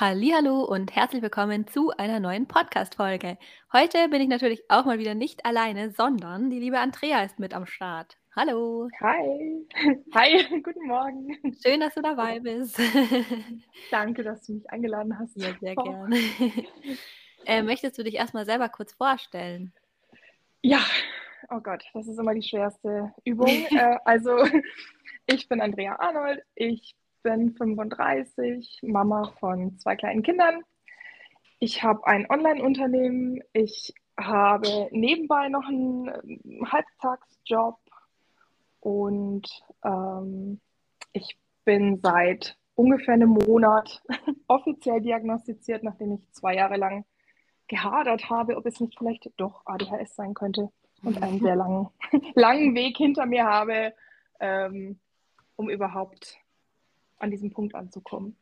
Hallo und herzlich willkommen zu einer neuen Podcast-Folge. Heute bin ich natürlich auch mal wieder nicht alleine, sondern die liebe Andrea ist mit am Start. Hallo. Hi. Hi, guten Morgen. Schön, dass du dabei bist. Danke, dass du mich eingeladen hast. Ja, sehr gerne. Äh, möchtest du dich erstmal selber kurz vorstellen? Ja, oh Gott, das ist immer die schwerste Übung. äh, also, ich bin Andrea Arnold. Ich bin 35, Mama von zwei kleinen Kindern. Ich habe ein Online-Unternehmen. Ich habe nebenbei noch einen Halbtagsjob und ähm, ich bin seit ungefähr einem Monat offiziell diagnostiziert, nachdem ich zwei Jahre lang gehadert habe, ob es nicht vielleicht doch ADHS sein könnte und einen sehr langen, langen Weg hinter mir habe, ähm, um überhaupt an diesem Punkt anzukommen.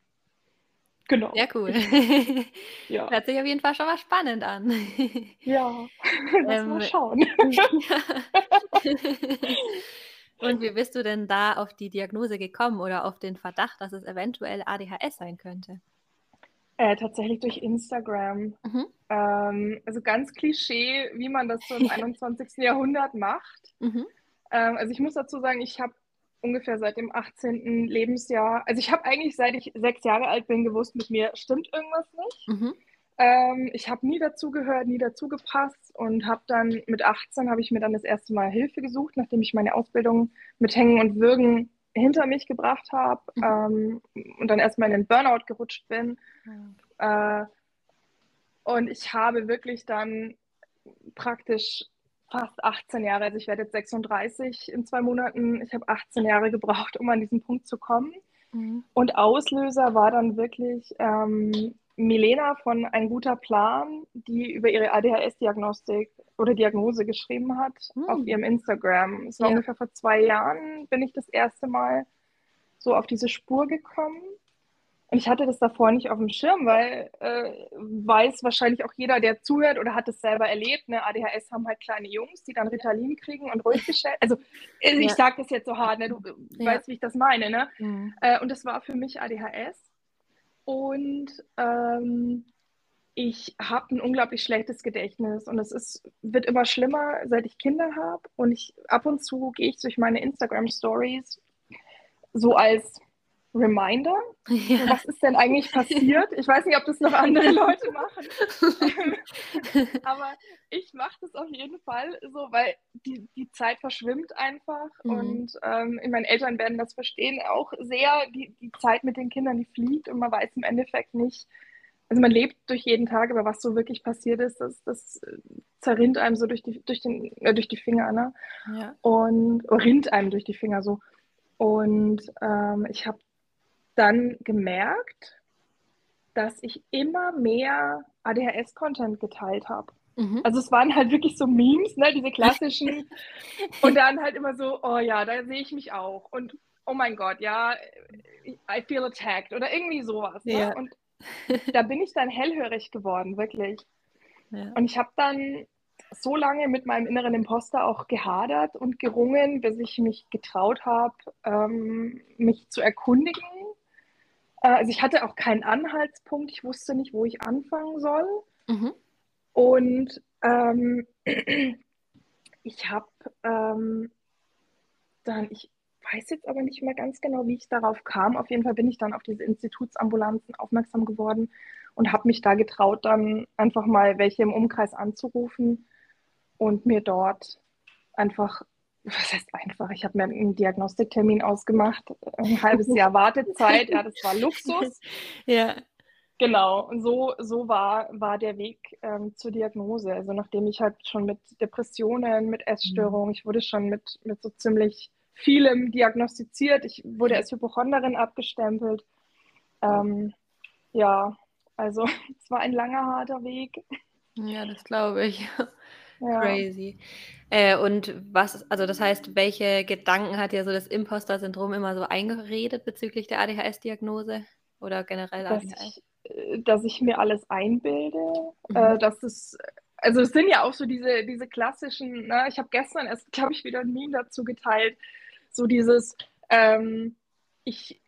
Genau. Sehr cool. ja. Hört sich auf jeden Fall schon mal spannend an. ja, lass ähm, mal schauen. Und wie bist du denn da auf die Diagnose gekommen oder auf den Verdacht, dass es eventuell ADHS sein könnte? Äh, tatsächlich durch Instagram. Mhm. Ähm, also ganz Klischee, wie man das so im 21. Jahrhundert macht. Mhm. Ähm, also ich muss dazu sagen, ich habe ungefähr seit dem 18. Lebensjahr, also ich habe eigentlich seit ich sechs Jahre alt bin gewusst, mit mir stimmt irgendwas nicht. Mhm. Ähm, ich habe nie dazugehört, nie dazugepasst und habe dann mit 18 habe ich mir dann das erste Mal Hilfe gesucht, nachdem ich meine Ausbildung mit Hängen und Würgen hinter mich gebracht habe mhm. ähm, und dann erstmal in den Burnout gerutscht bin. Mhm. Äh, und ich habe wirklich dann praktisch fast 18 Jahre, also ich werde jetzt 36 in zwei Monaten, ich habe 18 Jahre gebraucht, um an diesen Punkt zu kommen. Mhm. Und Auslöser war dann wirklich ähm, Milena von Ein guter Plan, die über ihre ADHS-Diagnostik oder Diagnose geschrieben hat mhm. auf ihrem Instagram. Es war ja. ungefähr vor zwei Jahren, bin ich das erste Mal so auf diese Spur gekommen. Und ich hatte das davor nicht auf dem Schirm, weil äh, weiß wahrscheinlich auch jeder, der zuhört oder hat es selber erlebt. Ne? ADHS haben halt kleine Jungs, die dann Ritalin kriegen und ruhig gestellt. Also ich ja. sage das jetzt so hart, ne? du ja. weißt, wie ich das meine. Ne? Mhm. Äh, und das war für mich ADHS. Und ähm, ich habe ein unglaublich schlechtes Gedächtnis und es ist, wird immer schlimmer, seit ich Kinder habe. Und ich ab und zu gehe ich durch meine Instagram Stories so als Reminder. Ja. Was ist denn eigentlich passiert? Ich weiß nicht, ob das noch andere Leute machen. Aber ich mache das auf jeden Fall so, weil die, die Zeit verschwimmt einfach. Mhm. Und ähm, meine Eltern werden das verstehen auch sehr. Die, die Zeit mit den Kindern, die fliegt und man weiß im Endeffekt nicht, also man lebt durch jeden Tag, aber was so wirklich passiert ist, das, das zerrinnt einem so durch die, durch den, äh, durch die Finger, ne? Ja. Und rinnt einem durch die Finger so. Und ähm, ich habe dann gemerkt, dass ich immer mehr ADHS-Content geteilt habe. Mhm. Also es waren halt wirklich so Memes, ne, diese klassischen. und dann halt immer so, oh ja, da sehe ich mich auch. Und oh mein Gott, ja, I feel attacked oder irgendwie sowas. Ne? Ja. Und da bin ich dann hellhörig geworden, wirklich. Ja. Und ich habe dann so lange mit meinem inneren Imposter auch gehadert und gerungen, bis ich mich getraut habe, ähm, mich zu erkundigen also ich hatte auch keinen Anhaltspunkt, ich wusste nicht, wo ich anfangen soll. Mhm. Und ähm, ich habe ähm, dann, ich weiß jetzt aber nicht mehr ganz genau, wie ich darauf kam. Auf jeden Fall bin ich dann auf diese Institutsambulanzen aufmerksam geworden und habe mich da getraut, dann einfach mal welche im Umkreis anzurufen und mir dort einfach was heißt einfach? Ich habe mir einen Diagnostiktermin ausgemacht, ein halbes Jahr Wartezeit, ja, das war Luxus. ja. Genau, und so, so war, war der Weg ähm, zur Diagnose. Also nachdem ich halt schon mit Depressionen, mit Essstörungen, ich wurde schon mit, mit so ziemlich vielem diagnostiziert. Ich wurde als Hypochonderin abgestempelt. Ähm, ja, also es war ein langer, harter Weg. Ja, das glaube ich. Ja. Crazy. Äh, und was, also das heißt, welche Gedanken hat dir so das Imposter-Syndrom immer so eingeredet bezüglich der ADHS-Diagnose oder generell dass ADHS? Ich, äh, dass ich mir alles einbilde, mhm. äh, dass es, also es sind ja auch so diese, diese klassischen, ne? ich habe gestern erst, glaube ich, wieder ein Meme dazu geteilt, so dieses, ähm, ich,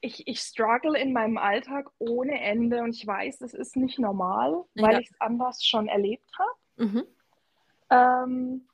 ich, ich struggle in meinem Alltag ohne Ende und ich weiß, es ist nicht normal, weil ja. ich es anders schon erlebt habe. Mhm. Ähm,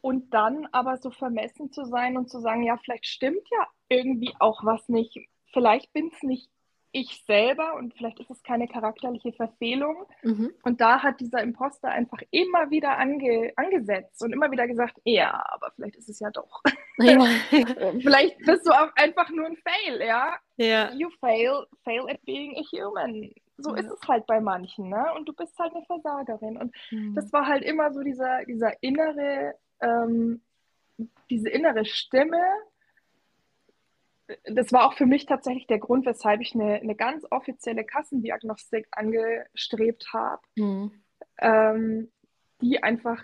und dann aber so vermessen zu sein und zu sagen, ja, vielleicht stimmt ja irgendwie auch was nicht. Vielleicht bin es nicht ich selber und vielleicht ist es keine charakterliche Verfehlung. Mhm. Und da hat dieser Imposter einfach immer wieder ange angesetzt und immer wieder gesagt, ja, aber vielleicht ist es ja doch. Ja. vielleicht bist du auch einfach nur ein Fail, ja? Ja. You fail, fail at being a human. So ja. ist es halt bei manchen, ne? Und du bist halt eine Versagerin. Und mhm. das war halt immer so dieser, dieser innere, ähm, diese innere Stimme, das war auch für mich tatsächlich der Grund, weshalb ich eine, eine ganz offizielle Kassendiagnostik angestrebt habe, mhm. ähm, die einfach,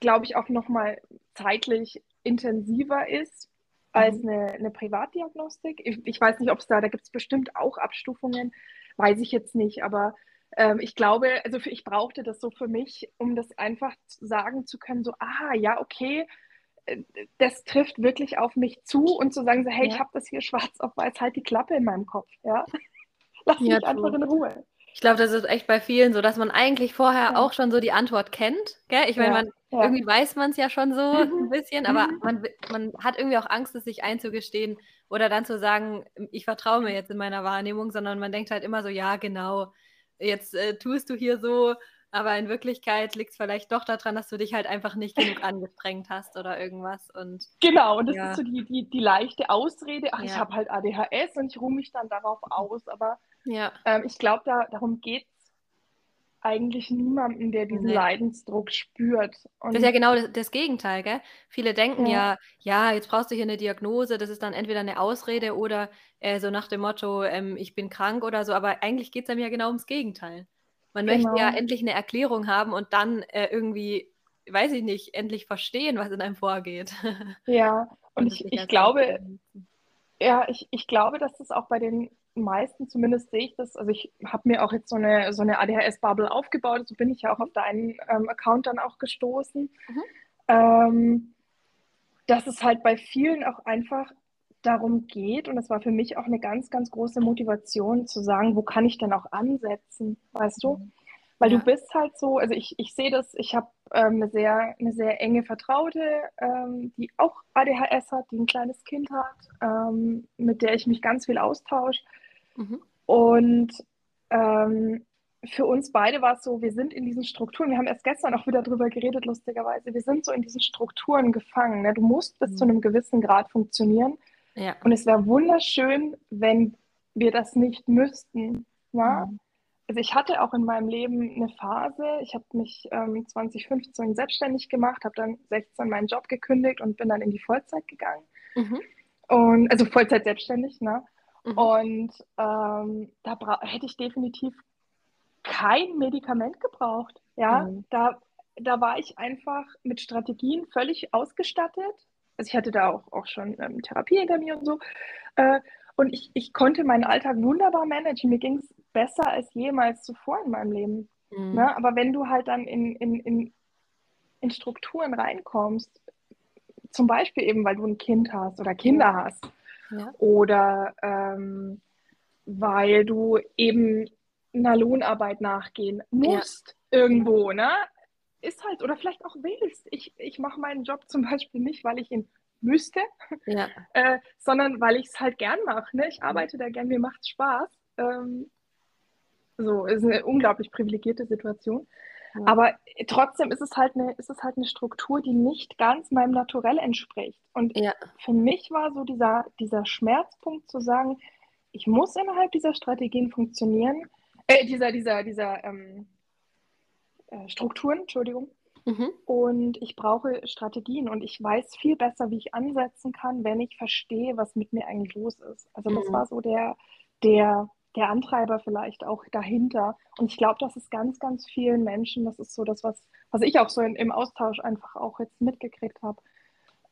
glaube ich, auch nochmal zeitlich intensiver ist als mhm. eine, eine Privatdiagnostik. Ich, ich, weiß nicht, ob es da, da gibt es bestimmt auch Abstufungen, weiß ich jetzt nicht, aber ähm, ich glaube, also ich brauchte das so für mich, um das einfach sagen zu können, so, ah, ja, okay, das trifft wirklich auf mich zu und zu sagen, so, hey, ja. ich habe das hier schwarz auf weiß, halt die Klappe in meinem Kopf. Ja? Lass ja, mich einfach in Ruhe. Ich glaube, das ist echt bei vielen so, dass man eigentlich vorher ja. auch schon so die Antwort kennt. Gell? Ich meine, man, irgendwie weiß man es ja schon so mhm. ein bisschen, aber mhm. man, man hat irgendwie auch Angst, es sich einzugestehen oder dann zu sagen, ich vertraue mir jetzt in meiner Wahrnehmung, sondern man denkt halt immer so, ja, genau, jetzt äh, tust du hier so, aber in Wirklichkeit liegt es vielleicht doch daran, dass du dich halt einfach nicht genug angestrengt hast oder irgendwas. Und, genau, und das ja. ist so die, die, die leichte Ausrede, ach, ja. ich habe halt ADHS und ich ruhe mich dann darauf aus. Aber ja. ähm, ich glaube, da, darum geht es eigentlich niemanden, der diesen nee. Leidensdruck spürt. Und das ist ja genau das, das Gegenteil, gell? Viele denken ja. ja. ja, jetzt brauchst du hier eine Diagnose, das ist dann entweder eine Ausrede oder äh, so nach dem Motto, ähm, ich bin krank oder so, aber eigentlich geht es einem ja genau ums Gegenteil. Man genau. möchte ja endlich eine Erklärung haben und dann äh, irgendwie, weiß ich nicht, endlich verstehen, was in einem vorgeht. Ja, und, und ich, ich glaube, ja, ich, ich glaube, dass das auch bei den meisten, zumindest sehe ich das, also ich habe mir auch jetzt so eine, so eine ADHS-Bubble aufgebaut, so bin ich ja auch auf deinen ähm, Account dann auch gestoßen. Mhm. Ähm, dass es halt bei vielen auch einfach darum geht, und das war für mich auch eine ganz, ganz große Motivation zu sagen, wo kann ich denn auch ansetzen, weißt du? Mhm. Weil ja. du bist halt so, also ich, ich sehe das, ich habe ähm, eine, sehr, eine sehr enge Vertraute, ähm, die auch ADHS hat, die ein kleines Kind hat, ähm, mit der ich mich ganz viel austausche. Mhm. Und ähm, für uns beide war es so, wir sind in diesen Strukturen, wir haben erst gestern auch wieder drüber geredet, lustigerweise, wir sind so in diesen Strukturen gefangen. Ne? Du musst bis mhm. zu einem gewissen Grad funktionieren. Ja. Und es wäre wunderschön, wenn wir das nicht müssten. Ja? Mhm. Also ich hatte auch in meinem Leben eine Phase, ich habe mich ähm, 2015 selbstständig gemacht, habe dann 16 meinen Job gekündigt und bin dann in die Vollzeit gegangen. Mhm. Und, also Vollzeit selbstständig, ne? Mhm. Und ähm, da hätte ich definitiv kein Medikament gebraucht. Ja, mhm. da, da war ich einfach mit Strategien völlig ausgestattet also ich hatte da auch, auch schon ähm, Therapie hinter mir und so. Äh, und ich, ich konnte meinen Alltag wunderbar managen. Mir ging es besser als jemals zuvor in meinem Leben. Mhm. Ne? Aber wenn du halt dann in, in, in, in Strukturen reinkommst, zum Beispiel eben, weil du ein Kind hast oder Kinder hast, ja. oder ähm, weil du eben einer Lohnarbeit nachgehen musst ja. irgendwo, ne? ist halt, oder vielleicht auch willst. Ich, ich mache meinen Job zum Beispiel nicht, weil ich ihn müsste, ja. äh, sondern weil ich es halt gern mache. Ne? Ich arbeite da gern, mir macht es Spaß. Ähm, so, ist eine unglaublich privilegierte Situation. Ja. Aber trotzdem ist es, halt eine, ist es halt eine Struktur, die nicht ganz meinem Naturell entspricht. Und ja. für mich war so dieser, dieser Schmerzpunkt zu sagen, ich muss innerhalb dieser Strategien funktionieren, äh, dieser, dieser, dieser, ähm, äh, Strukturen, Entschuldigung. Mhm. Und ich brauche Strategien und ich weiß viel besser, wie ich ansetzen kann, wenn ich verstehe, was mit mir eigentlich los ist. Also das mhm. war so der, der, der Antreiber vielleicht auch dahinter. Und ich glaube, das ist ganz, ganz vielen Menschen, das ist so das, was, was ich auch so in, im Austausch einfach auch jetzt mitgekriegt habe,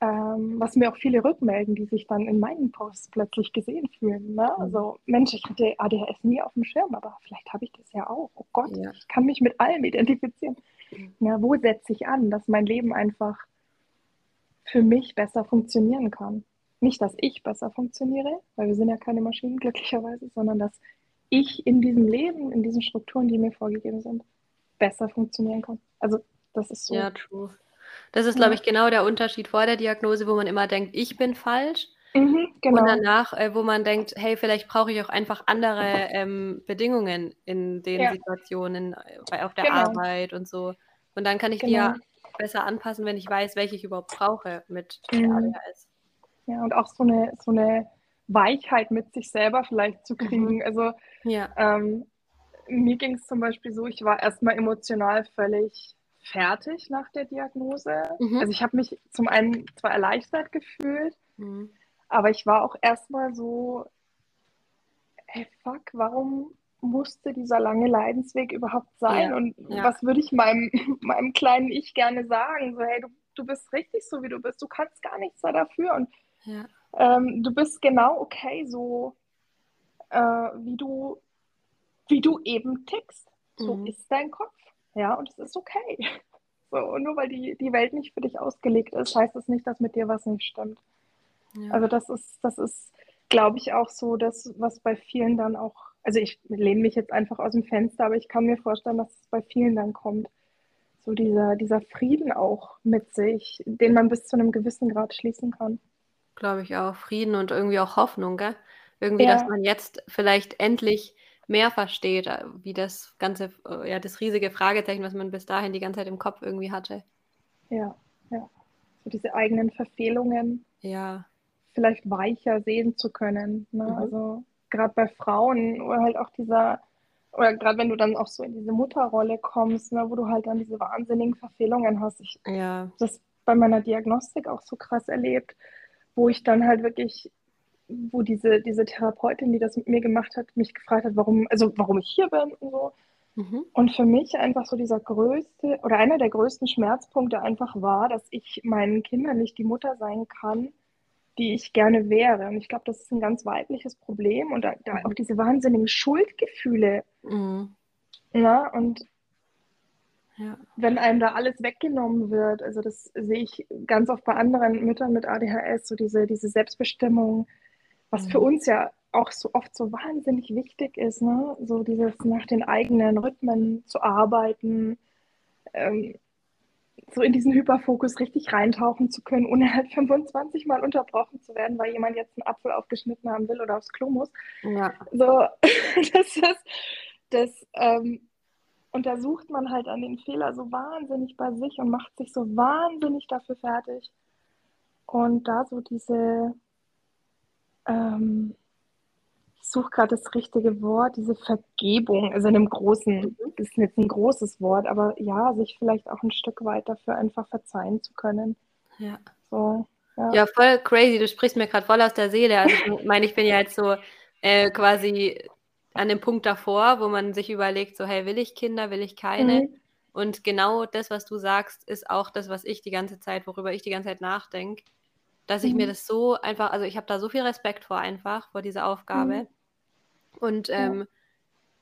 ähm, was mir auch viele rückmelden, die sich dann in meinen Posts plötzlich gesehen fühlen. Ne? Mhm. Also, Mensch, ich hatte ADHS nie auf dem Schirm, aber vielleicht habe ich das ja auch. Oh Gott, ja. ich kann mich mit allem identifizieren. Mhm. Ja, wo setze ich an, dass mein Leben einfach für mich besser funktionieren kann? Nicht, dass ich besser funktioniere, weil wir sind ja keine Maschinen glücklicherweise, sondern dass ich in diesem Leben, in diesen Strukturen, die mir vorgegeben sind, besser funktionieren kann. Also das ist so. Ja, true. Das ist, glaube ich, genau der Unterschied vor der Diagnose, wo man immer denkt, ich bin falsch. Mhm, genau. Und danach, äh, wo man denkt, hey, vielleicht brauche ich auch einfach andere ähm, Bedingungen in den ja. Situationen, äh, auf der genau. Arbeit und so. Und dann kann ich genau. die ja besser anpassen, wenn ich weiß, welche ich überhaupt brauche mit mhm. ADHS. Ja, und auch so eine, so eine Weichheit mit sich selber vielleicht zu kriegen. Mhm. Also ja. ähm, mir ging es zum Beispiel so, ich war erstmal emotional völlig fertig nach der Diagnose. Mhm. Also ich habe mich zum einen zwar erleichtert gefühlt, mhm. aber ich war auch erstmal so, hey fuck, warum musste dieser lange Leidensweg überhaupt sein? Ja. Und ja. was würde ich meinem, meinem kleinen Ich gerne sagen? So, hey, du, du bist richtig so, wie du bist. Du kannst gar nichts dafür. Und ja. ähm, du bist genau okay, so äh, wie du wie du eben tickst. So mhm. ist dein Kopf. Ja, und es ist okay. So, und nur weil die, die Welt nicht für dich ausgelegt ist, heißt es das nicht, dass mit dir was nicht stimmt. Ja. Also das ist, das ist, glaube ich, auch so, dass was bei vielen dann auch, also ich lehne mich jetzt einfach aus dem Fenster, aber ich kann mir vorstellen, dass es bei vielen dann kommt. So dieser, dieser Frieden auch mit sich, den man bis zu einem gewissen Grad schließen kann. Glaube ich auch. Frieden und irgendwie auch Hoffnung, gell? Irgendwie, ja. dass man jetzt vielleicht endlich mehr versteht, äh, wie das ganze, äh, ja, das riesige Fragezeichen, was man bis dahin die ganze Zeit im Kopf irgendwie hatte. Ja, ja. So diese eigenen Verfehlungen. Ja. Vielleicht weicher sehen zu können. Ne? Mhm. Also gerade bei Frauen oder halt auch dieser, oder gerade wenn du dann auch so in diese Mutterrolle kommst, ne, wo du halt dann diese wahnsinnigen Verfehlungen hast. Ich ja. das bei meiner Diagnostik auch so krass erlebt, wo ich dann halt wirklich wo diese, diese Therapeutin, die das mit mir gemacht hat, mich gefragt hat, warum, also warum ich hier bin und so. Mhm. Und für mich einfach so dieser größte oder einer der größten Schmerzpunkte einfach war, dass ich meinen Kindern nicht die Mutter sein kann, die ich gerne wäre. Und ich glaube, das ist ein ganz weibliches Problem und da, da auch diese wahnsinnigen Schuldgefühle. Mhm. Ja, und ja. wenn einem da alles weggenommen wird, also das sehe ich ganz oft bei anderen Müttern mit ADHS, so diese, diese Selbstbestimmung, was für mhm. uns ja auch so oft so wahnsinnig wichtig ist, ne? so dieses nach den eigenen Rhythmen zu arbeiten, ähm, so in diesen Hyperfokus richtig reintauchen zu können, ohne halt 25 Mal unterbrochen zu werden, weil jemand jetzt einen Apfel aufgeschnitten haben will oder aufs Klo muss. Ja. So, das ist, das ähm, untersucht man halt an den Fehler so wahnsinnig bei sich und macht sich so wahnsinnig dafür fertig. Und da so diese, ähm, ich suche gerade das richtige Wort, diese Vergebung, also in einem großen, mhm. das ist jetzt ein großes Wort, aber ja, sich vielleicht auch ein Stück weit dafür einfach verzeihen zu können. Ja. So, ja. ja voll crazy, du sprichst mir gerade voll aus der Seele. Also ich meine, ich bin ja jetzt so äh, quasi an dem Punkt davor, wo man sich überlegt, so, hey, will ich Kinder, will ich keine? Mhm. Und genau das, was du sagst, ist auch das, was ich die ganze Zeit, worüber ich die ganze Zeit nachdenke dass ich mhm. mir das so einfach, also ich habe da so viel Respekt vor einfach, vor dieser Aufgabe. Mhm. Und ähm,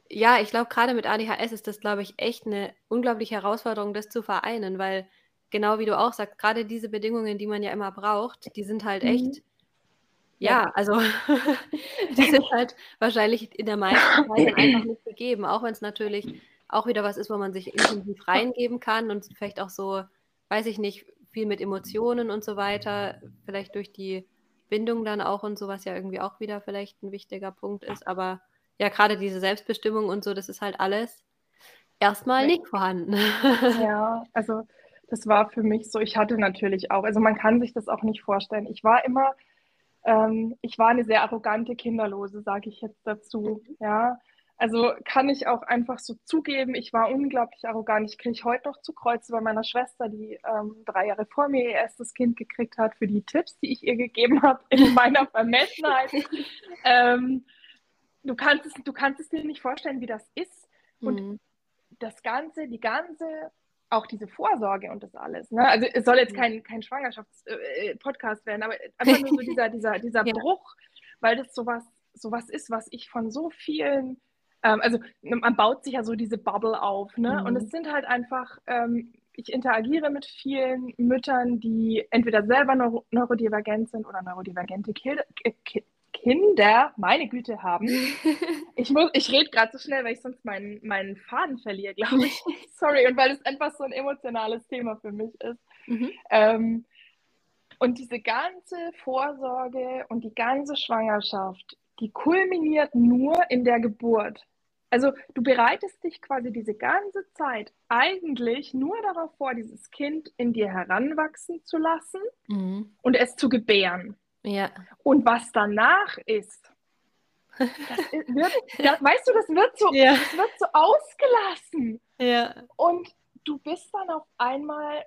ja. ja, ich glaube, gerade mit ADHS ist das, glaube ich, echt eine unglaubliche Herausforderung, das zu vereinen, weil genau wie du auch sagst, gerade diese Bedingungen, die man ja immer braucht, die sind halt mhm. echt, ja, also die sind halt wahrscheinlich in der meisten Zeit einfach nicht gegeben, auch wenn es natürlich auch wieder was ist, wo man sich intensiv reingeben kann und vielleicht auch so, weiß ich nicht, viel mit Emotionen und so weiter, vielleicht durch die Bindung dann auch und so, was ja irgendwie auch wieder vielleicht ein wichtiger Punkt ist. Aber ja, gerade diese Selbstbestimmung und so, das ist halt alles erstmal nicht vorhanden. Ja, also das war für mich so, ich hatte natürlich auch, also man kann sich das auch nicht vorstellen. Ich war immer, ähm, ich war eine sehr arrogante Kinderlose, sage ich jetzt dazu. Ja, also kann ich auch einfach so zugeben, ich war unglaublich arrogant. Ich kriege heute noch zu Kreuze bei meiner Schwester, die ähm, drei Jahre vor mir ihr erstes Kind gekriegt hat, für die Tipps, die ich ihr gegeben habe in meiner Vermessenheit. ähm, du, kannst es, du kannst es dir nicht vorstellen, wie das ist. Und mhm. das Ganze, die ganze, auch diese Vorsorge und das alles. Ne? Also es soll jetzt kein, kein Schwangerschaftspodcast äh, werden, aber einfach nur so dieser, dieser, dieser ja. Bruch, weil das sowas, sowas ist, was ich von so vielen ähm, also man baut sich ja so diese Bubble auf, ne? Mhm. Und es sind halt einfach ähm, ich interagiere mit vielen Müttern, die entweder selber neuro neurodivergent sind oder neurodivergente Kinder, Kinder, meine Güte, haben. Ich, ich rede gerade so schnell, weil ich sonst meinen, meinen Faden verliere, glaube ich. Sorry, und weil es einfach so ein emotionales Thema für mich ist. Mhm. Ähm, und diese ganze Vorsorge und die ganze Schwangerschaft, die kulminiert nur in der Geburt. Also du bereitest dich quasi diese ganze Zeit eigentlich nur darauf vor, dieses Kind in dir heranwachsen zu lassen mhm. und es zu gebären. Ja. Und was danach ist, das wird, das, weißt du, das wird so, ja. das wird so ausgelassen. Ja. Und du bist dann auf einmal,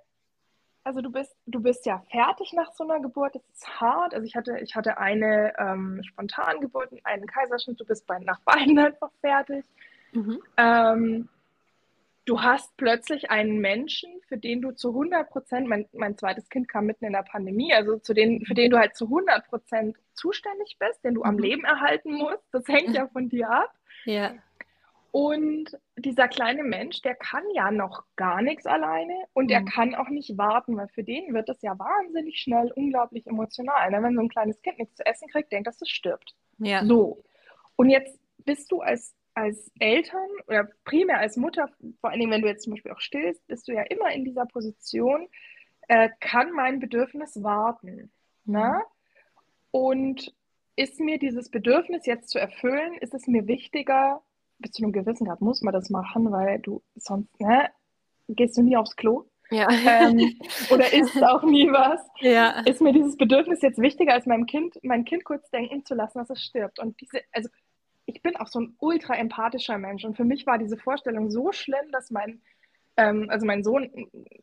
also du bist, du bist ja fertig nach so einer Geburt, das ist hart. Also ich hatte, ich hatte eine ähm, Spontangeburt und einen Kaiserschnitt, du bist bei, nach beiden einfach fertig. Mhm. Ähm, du hast plötzlich einen Menschen, für den du zu 100 Prozent, mein, mein zweites Kind kam mitten in der Pandemie, also zu den, für den du halt zu 100 Prozent zuständig bist, den du am mhm. Leben erhalten musst. Das hängt ja von dir ab. Ja. Und dieser kleine Mensch, der kann ja noch gar nichts alleine und mhm. er kann auch nicht warten, weil für den wird das ja wahnsinnig schnell unglaublich emotional. Ne? Wenn so ein kleines Kind nichts zu essen kriegt, denkt, dass es stirbt. Ja. So. Und jetzt bist du als als Eltern oder primär als Mutter, vor allen Dingen, wenn du jetzt zum Beispiel auch stillst, bist du ja immer in dieser Position, äh, kann mein Bedürfnis warten? Ne? Mhm. Und ist mir dieses Bedürfnis jetzt zu erfüllen, ist es mir wichtiger, bis zu einem gewissen Grad muss man das machen, weil du sonst, ne, gehst du nie aufs Klo. Ja. Ähm, oder isst auch nie was. Ja. Ist mir dieses Bedürfnis jetzt wichtiger, als meinem Kind, mein Kind kurz denken zu lassen, dass es stirbt. Und diese, also ich bin auch so ein ultra empathischer Mensch und für mich war diese Vorstellung so schlimm, dass mein, ähm, also mein Sohn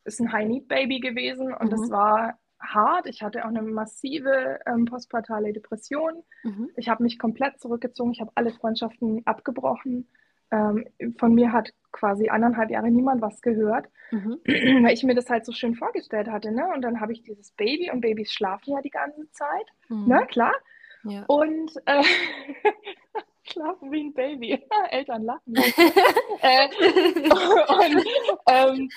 ist ein High-Need-Baby gewesen und mhm. das war hart. Ich hatte auch eine massive ähm, postpartale Depression. Mhm. Ich habe mich komplett zurückgezogen. Ich habe alle Freundschaften abgebrochen. Ähm, von mir hat quasi anderthalb Jahre niemand was gehört, mhm. weil ich mir das halt so schön vorgestellt hatte. Ne? Und dann habe ich dieses Baby und Babys schlafen ja die ganze Zeit. Mhm. Ne? Klar. Ja. Und äh, schlafen wie ein Baby. Eltern lachen. äh, und, ähm,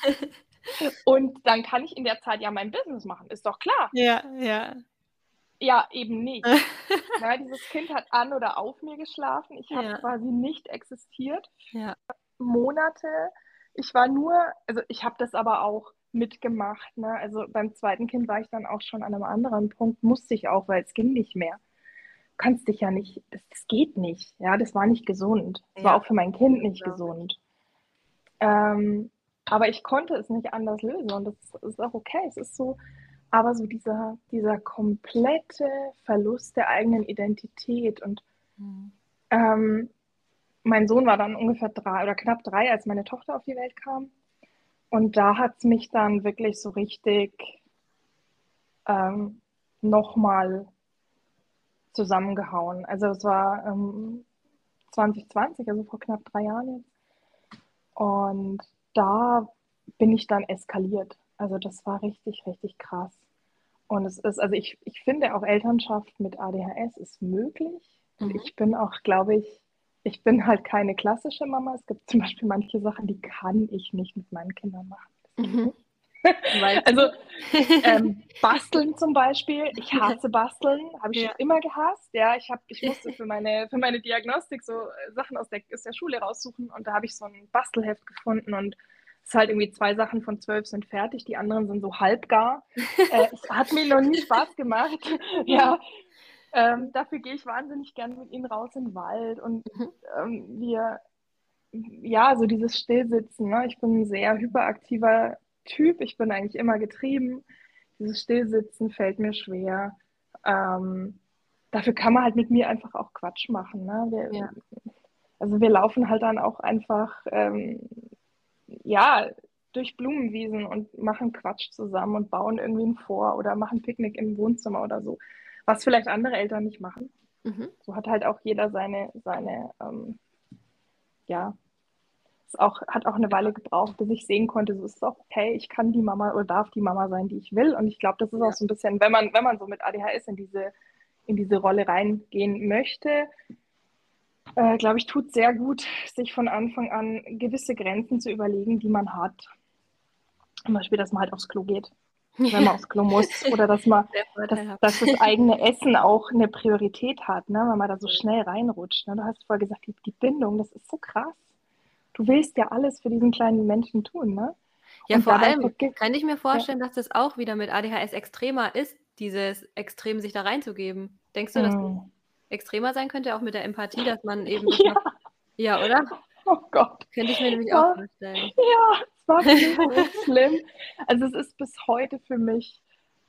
und dann kann ich in der Zeit ja mein Business machen, ist doch klar. Ja, ja. Ja, eben nicht. ja, dieses Kind hat an oder auf mir geschlafen. Ich habe ja. quasi nicht existiert. Ja. Monate. Ich war nur, also ich habe das aber auch mitgemacht. Ne? Also beim zweiten Kind war ich dann auch schon an einem anderen Punkt, musste ich auch, weil es ging nicht mehr kannst dich ja nicht, das, das, geht nicht. Ja, das war nicht gesund. Das ja. war auch für mein Kind nicht ja. gesund. Ähm, aber ich konnte es nicht anders lösen und das ist auch okay. Es ist so, aber so dieser, dieser komplette Verlust der eigenen Identität und mhm. ähm, mein Sohn war dann ungefähr drei oder knapp drei, als meine Tochter auf die Welt kam. Und da hat es mich dann wirklich so richtig ähm, nochmal zusammengehauen. Also es war ähm, 2020, also vor knapp drei Jahren jetzt. Und da bin ich dann eskaliert. Also das war richtig, richtig krass. Und es ist, also ich, ich finde auch Elternschaft mit ADHS ist möglich. Mhm. Ich bin auch, glaube ich, ich bin halt keine klassische Mama. Es gibt zum Beispiel manche Sachen, die kann ich nicht mit meinen Kindern machen. Mhm. Also ähm, basteln zum Beispiel. Ich hasse basteln, habe ich ja. schon immer gehasst. Ja, ich habe, ich musste für meine für meine Diagnostik so äh, Sachen aus der, aus der Schule raussuchen und da habe ich so ein Bastelheft gefunden und es ist halt irgendwie zwei Sachen von zwölf sind fertig, die anderen sind so halbgar. äh, es hat mir noch nie Spaß gemacht. ja. Ähm, dafür gehe ich wahnsinnig gern mit ihnen raus in den Wald und mhm. ähm, wir ja, so dieses Stillsitzen. Ne? Ich bin ein sehr hyperaktiver Typ. Ich bin eigentlich immer getrieben. Dieses Stillsitzen fällt mir schwer. Ähm, dafür kann man halt mit mir einfach auch Quatsch machen. Ne? Wir, ja. Also wir laufen halt dann auch einfach ähm, ja, durch Blumenwiesen und machen Quatsch zusammen und bauen irgendwie ein Vor oder machen Picknick im Wohnzimmer oder so. Was vielleicht andere Eltern nicht machen. Mhm. So hat halt auch jeder seine, seine ähm, ja, es auch, hat auch eine Weile gebraucht, bis ich sehen konnte, so ist es auch okay, ich kann die Mama oder darf die Mama sein, die ich will. Und ich glaube, das ist auch so ein bisschen, wenn man, wenn man so mit ADHS in diese, in diese Rolle reingehen möchte, äh, glaube ich, tut sehr gut, sich von Anfang an gewisse Grenzen zu überlegen, die man hat. Zum Beispiel, dass man halt aufs Klo geht, wenn man aufs Klo muss. Oder dass man, dass, dass, das eigene Essen auch eine Priorität hat, ne? wenn man da so schnell reinrutscht. Ne? Du hast vorher gesagt, die, die Bindung, das ist so krass. Du willst ja alles für diesen kleinen Menschen tun, ne? Ja, und vor allem kann ich mir vorstellen, ja. dass das auch wieder mit ADHS extremer ist, dieses Extrem sich da reinzugeben. Denkst du, dass das hm. extremer sein könnte, auch mit der Empathie, dass man eben. Ja, noch... ja oder? Oh Gott. Könnte ich mir nämlich ja. auch vorstellen. Ja, es war so schlimm. Also es ist bis heute für mich,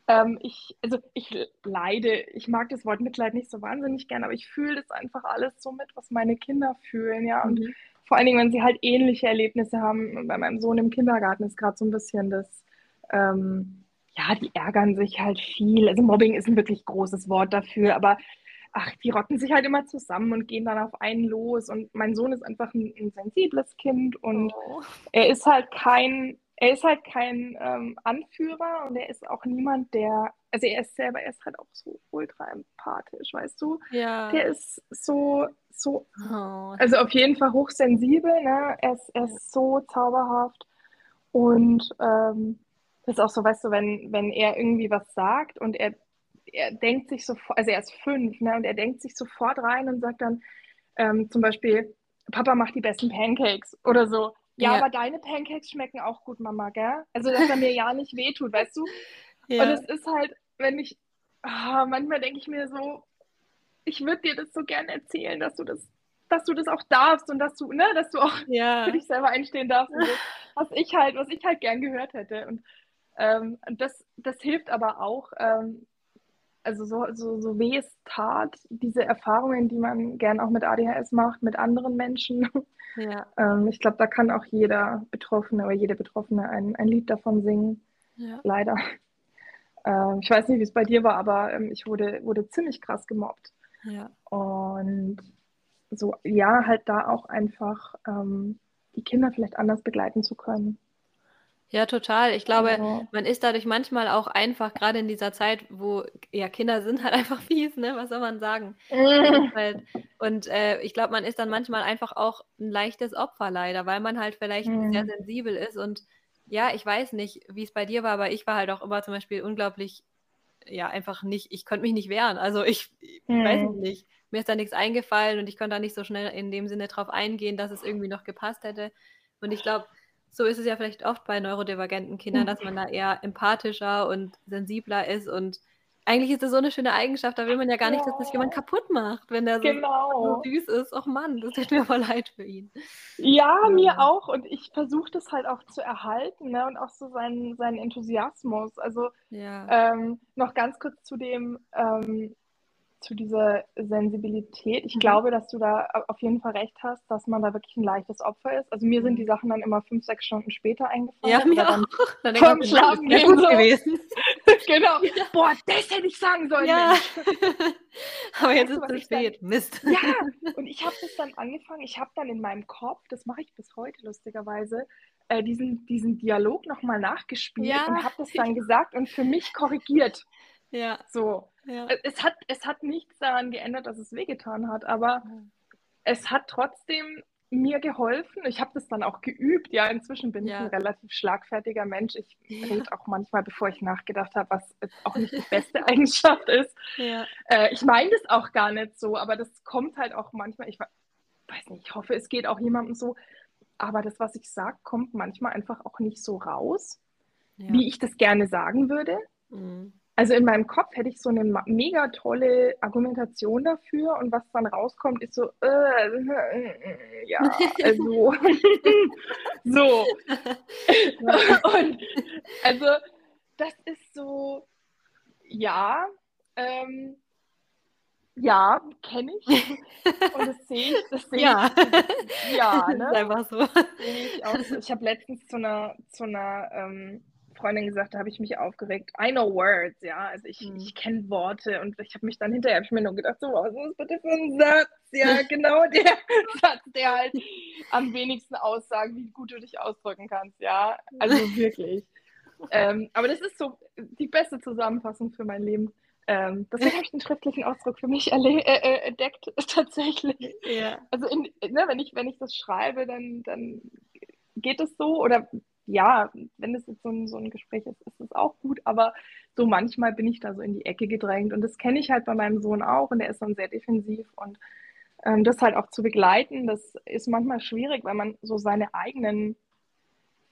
ähm, ich, also ich leide, ich mag das Wort Mitleid nicht so wahnsinnig gern, aber ich fühle das einfach alles so mit, was meine Kinder fühlen, ja. Und mhm. Vor allen Dingen, wenn sie halt ähnliche Erlebnisse haben. Bei meinem Sohn im Kindergarten ist gerade so ein bisschen das, ähm, ja, die ärgern sich halt viel. Also Mobbing ist ein wirklich großes Wort dafür, aber ach, die rotten sich halt immer zusammen und gehen dann auf einen los. Und mein Sohn ist einfach ein, ein sensibles Kind und oh. er ist halt kein, er ist halt kein ähm, Anführer und er ist auch niemand, der, also er ist selber, er ist halt auch so ultra empathisch, weißt du? Ja. Der ist so, so, oh. also auf jeden Fall hochsensibel, ne? Er ist, er ist so zauberhaft und ähm, das ist auch so, weißt du, wenn, wenn er irgendwie was sagt und er er denkt sich sofort, also er ist fünf, ne, und er denkt sich sofort rein und sagt dann ähm, zum Beispiel, Papa macht die besten Pancakes oder so. Ja, ja, aber deine Pancakes schmecken auch gut, Mama, gell? Also, dass er mir ja nicht wehtut, weißt du? Ja. Und es ist halt, wenn ich, oh, manchmal denke ich mir so, ich würde dir das so gerne erzählen, dass du das, dass du das auch darfst und dass du, ne, dass du auch ja. für dich selber einstehen darfst. Das, was ich halt, was ich halt gern gehört hätte. Und ähm, das, das hilft aber auch, ähm, also so, so, so weh es tat, diese Erfahrungen, die man gern auch mit ADHS macht, mit anderen Menschen. Ja. ähm, ich glaube, da kann auch jeder Betroffene oder jede Betroffene ein, ein Lied davon singen. Ja. Leider. Ähm, ich weiß nicht, wie es bei dir war, aber ähm, ich wurde, wurde ziemlich krass gemobbt. Ja. Und so, ja, halt da auch einfach ähm, die Kinder vielleicht anders begleiten zu können. Ja, total. Ich glaube, Ja. man ist dadurch manchmal auch einfach, gerade in dieser Zeit, wo ja, Kinder sind halt einfach fies, ne? Was soll man sagen? halt, und äh, ich glaube, man ist dann manchmal einfach auch ein leichtes Opfer leider, weil man halt vielleicht sehr mhm. sensibel ist. Und ja, ich weiß nicht, wie es bei dir war, aber ich war halt auch immer zum Beispiel unglaublich, ja, einfach nicht, ich konnte mich nicht wehren. Also ich, weiß es nicht. Mir ist da nichts eingefallen und ich konnte da nicht so schnell in dem Sinne drauf eingehen, dass es irgendwie noch gepasst hätte. Und ich glaube, so ist es ja vielleicht oft bei neurodivergenten Kindern, dass man da eher empathischer und sensibler ist und eigentlich ist das so eine schöne Eigenschaft, da will man ja gar nicht, dass das jemand kaputt macht, wenn der so, genau. so süß ist. Och Mann, das tut mir voll leid für ihn. Ja, ja. mir auch. Und ich versuche das halt auch zu erhalten ne? und auch so seinen, seinen Enthusiasmus. Also ja. ähm, noch ganz kurz zu dem, ähm, zu dieser Sensibilität. Ich mhm. glaube, dass du da auf jeden Fall recht hast, dass man da wirklich ein leichtes Opfer ist. Also mir sind die. Sachen dann immer fünf, sechs Stunden später eingefallen. Ja, mir dann auch. Dann vom Schlafen gehen so. gewesen. genau. Ja. Boah, das hätte ich sagen sollen. Ja. Aber jetzt ist es spät. Dann, Mist. Ja, und ich habe das dann angefangen. Ich habe dann in meinem Kopf, das mache ich bis heute lustigerweise, äh, diesen, diesen Dialog nochmal nachgespielt ja. und habe das dann gesagt und für mich korrigiert. Ja. So. Ja. Es, hat, es hat nichts daran geändert, dass es wehgetan hat, aber mhm. es hat trotzdem mir geholfen. Ich habe das dann auch geübt. Ja, inzwischen bin ja. ich ein relativ schlagfertiger Mensch. Ich ja. rede auch manchmal, bevor ich nachgedacht habe, was auch nicht die beste Eigenschaft ist. Ja. Äh, ich meine das auch gar nicht so, aber das kommt halt auch manchmal. Ich weiß nicht, ich hoffe, es geht auch jemandem so. Aber das, was ich sage, kommt manchmal einfach auch nicht so raus, wie ich das gerne sagen würde. Mhm. Also in meinem Kopf hätte ich so eine mega tolle Argumentation dafür und was dann rauskommt, ist so, äh, äh, ja, also so. und also das ist so, ja, ähm, ja, kenne ich. Und das sehe ich, das sehe ja. ich. Ja, ne? Das ist einfach so. Ich, ich habe letztens zu einer, zu einer ähm, Freundin gesagt, da habe ich mich aufgeregt. I know words, ja. Also ich, mhm. ich kenne Worte und ich habe mich dann hinterher, habe ich mir nur gedacht, so, was ist das bitte für ein Satz? Ja, genau der Satz, der halt am wenigsten aussagt, wie gut du dich ausdrücken kannst, ja. Also wirklich. ähm, aber das ist so die beste Zusammenfassung für mein Leben. Ähm, deswegen habe ich den schriftlichen Ausdruck für mich äh, äh, entdeckt, tatsächlich. Ja. Also in, ne, wenn, ich, wenn ich das schreibe, dann, dann geht es so oder ja, wenn es jetzt so ein, so ein Gespräch ist, ist es auch gut, aber so manchmal bin ich da so in die Ecke gedrängt und das kenne ich halt bei meinem Sohn auch und der ist dann sehr defensiv und ähm, das halt auch zu begleiten, das ist manchmal schwierig, weil man so seine eigenen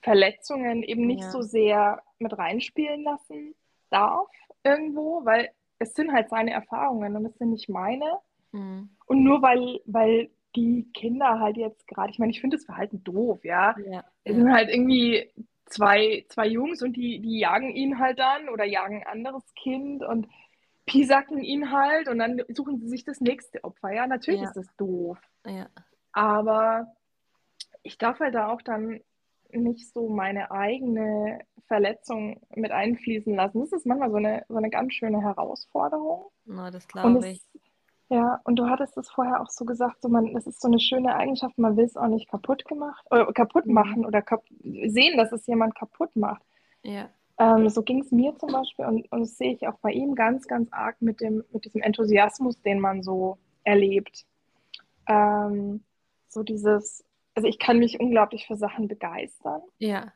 Verletzungen eben nicht ja. so sehr mit reinspielen lassen darf irgendwo, weil es sind halt seine Erfahrungen und es sind nicht meine. Mhm. Und nur weil, weil die Kinder halt jetzt gerade, ich meine, ich finde das Verhalten doof, ja. ja. Es sind halt irgendwie zwei, zwei Jungs und die, die jagen ihn halt dann oder jagen ein anderes Kind und piesacken ihn halt und dann suchen sie sich das nächste Opfer. Ja, natürlich ja. ist das doof. Ja. Aber ich darf halt da auch dann nicht so meine eigene Verletzung mit einfließen lassen. Das ist manchmal so eine, so eine ganz schöne Herausforderung. No, das glaube ich. Ja, und du hattest es vorher auch so gesagt, so man, das ist so eine schöne Eigenschaft, man will es auch nicht kaputt gemacht oder kaputt mhm. machen oder kap sehen, dass es jemand kaputt macht. Ja. Ähm, so ging es mir zum Beispiel und, und das sehe ich auch bei ihm ganz, ganz arg mit dem, mit diesem Enthusiasmus, den man so erlebt. Ähm, so dieses, also ich kann mich unglaublich für Sachen begeistern. Ja.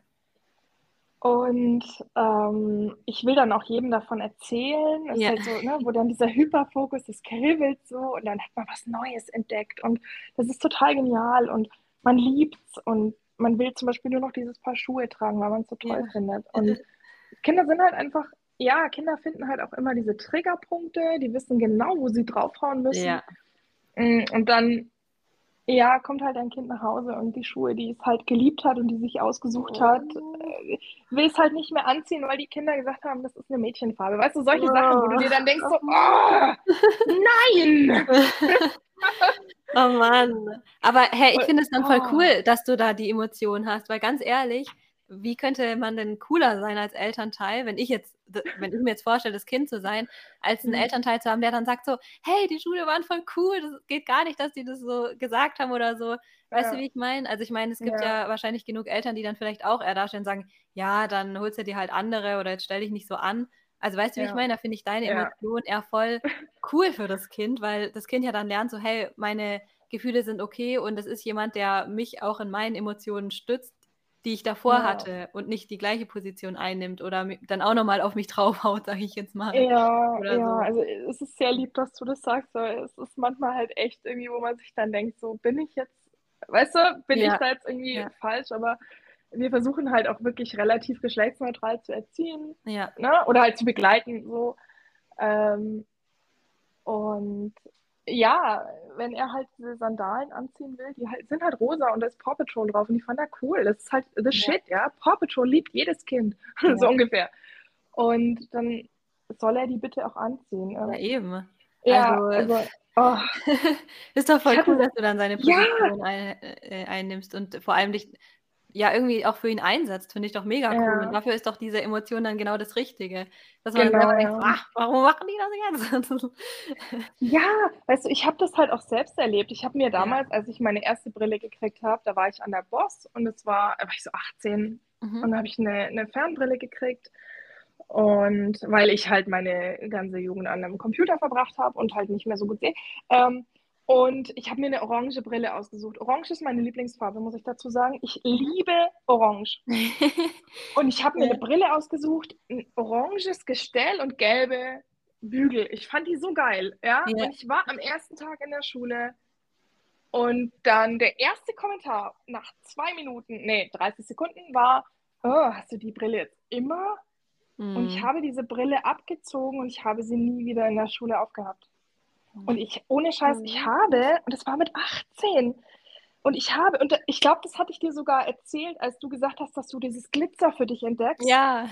Und ähm, ich will dann auch jedem davon erzählen. Ja. halt so, ne, wo dann dieser Hyperfokus, das kribbelt so und dann hat man was Neues entdeckt. Und das ist total genial und man liebt's und man will zum Beispiel nur noch dieses Paar Schuhe tragen, weil man es so toll ja. findet. Und Kinder sind halt einfach, ja, Kinder finden halt auch immer diese Triggerpunkte, die wissen genau, wo sie draufhauen müssen. Ja. Mm, und dann ja, kommt halt ein Kind nach Hause und die Schuhe, die es halt geliebt hat und die sich ausgesucht oh. hat, äh, will es halt nicht mehr anziehen, weil die Kinder gesagt haben, das ist eine Mädchenfarbe. Weißt du, solche oh. Sachen, wo du dir dann denkst so, oh, nein! oh Mann. Aber hey, ich finde es dann voll oh. cool, dass du da die Emotionen hast, weil ganz ehrlich, wie könnte man denn cooler sein als Elternteil, wenn ich jetzt, wenn ich mir jetzt vorstelle, das Kind zu sein, als einen mhm. Elternteil zu haben, der dann sagt so, hey, die Schule waren voll cool, das geht gar nicht, dass die das so gesagt haben oder so. Weißt ja. du, wie ich meine? Also ich meine, es gibt ja. ja. wahrscheinlich genug Eltern, die dann vielleicht auch eher darstellen und sagen, ja, dann holst du dir halt andere oder jetzt stell dich nicht so an. Also weißt du, wie ja. ich meine? Da finde ich deine Emotion eher voll cool für das Kind, weil das Kind ja dann lernt so, hey, meine Gefühle sind okay und es ist jemand, der mich auch in meinen Emotionen stützt die ich davor ja. hatte und nicht die gleiche Position einnimmt oder dann auch nochmal auf mich draufhaut, sage ich jetzt mal. Ja, ja, so. also es ist sehr lieb, dass du das sagst, weil es ist manchmal halt echt irgendwie, wo man sich dann denkt, so bin ich jetzt, weißt du, bin ja. ich da jetzt irgendwie ja. falsch, aber wir versuchen halt auch wirklich relativ geschlechtsneutral zu erziehen ja. ne? oder halt zu begleiten so. Ähm, und ja, wenn er halt diese Sandalen anziehen will, die halt, sind halt rosa und da ist Paw Patrol drauf und die fand er cool. Das ist halt the ja. shit, ja. Paw Patrol liebt jedes Kind, ja. so ungefähr. Und dann soll er die bitte auch anziehen. Ja, eben. Ja, also, also oh. ist doch voll cool, dass du dann seine Position ja. ein, äh, einnimmst und vor allem dich ja irgendwie auch für ihn einsetzt, finde ich doch mega cool. Ja. Und dafür ist doch diese Emotion dann genau das Richtige. Dass man genau, denkt, ach, warum machen die das jetzt? ja, weißt du, ich habe das halt auch selbst erlebt. Ich habe mir damals, ja. als ich meine erste Brille gekriegt habe, da war ich an der Boss und es war, da war ich so 18 mhm. und da habe ich eine, eine Fernbrille gekriegt. Und weil ich halt meine ganze Jugend an einem Computer verbracht habe und halt nicht mehr so gut sehe. Ähm, und ich habe mir eine orange Brille ausgesucht. Orange ist meine Lieblingsfarbe, muss ich dazu sagen. Ich liebe Orange. und ich habe mir eine Brille ausgesucht, ein oranges Gestell und gelbe Bügel. Ich fand die so geil. Ja? ja? Und ich war am ersten Tag in der Schule. Und dann der erste Kommentar nach zwei Minuten, nee, 30 Sekunden war, oh, hast du die Brille jetzt immer? Mhm. Und ich hm. habe diese Brille abgezogen und ich habe sie nie wieder in der Schule aufgehabt. Und ich, ohne Scheiß, ich mhm. habe, und das war mit 18, und ich habe, und ich glaube, das hatte ich dir sogar erzählt, als du gesagt hast, dass du dieses Glitzer für dich entdeckst. Ja.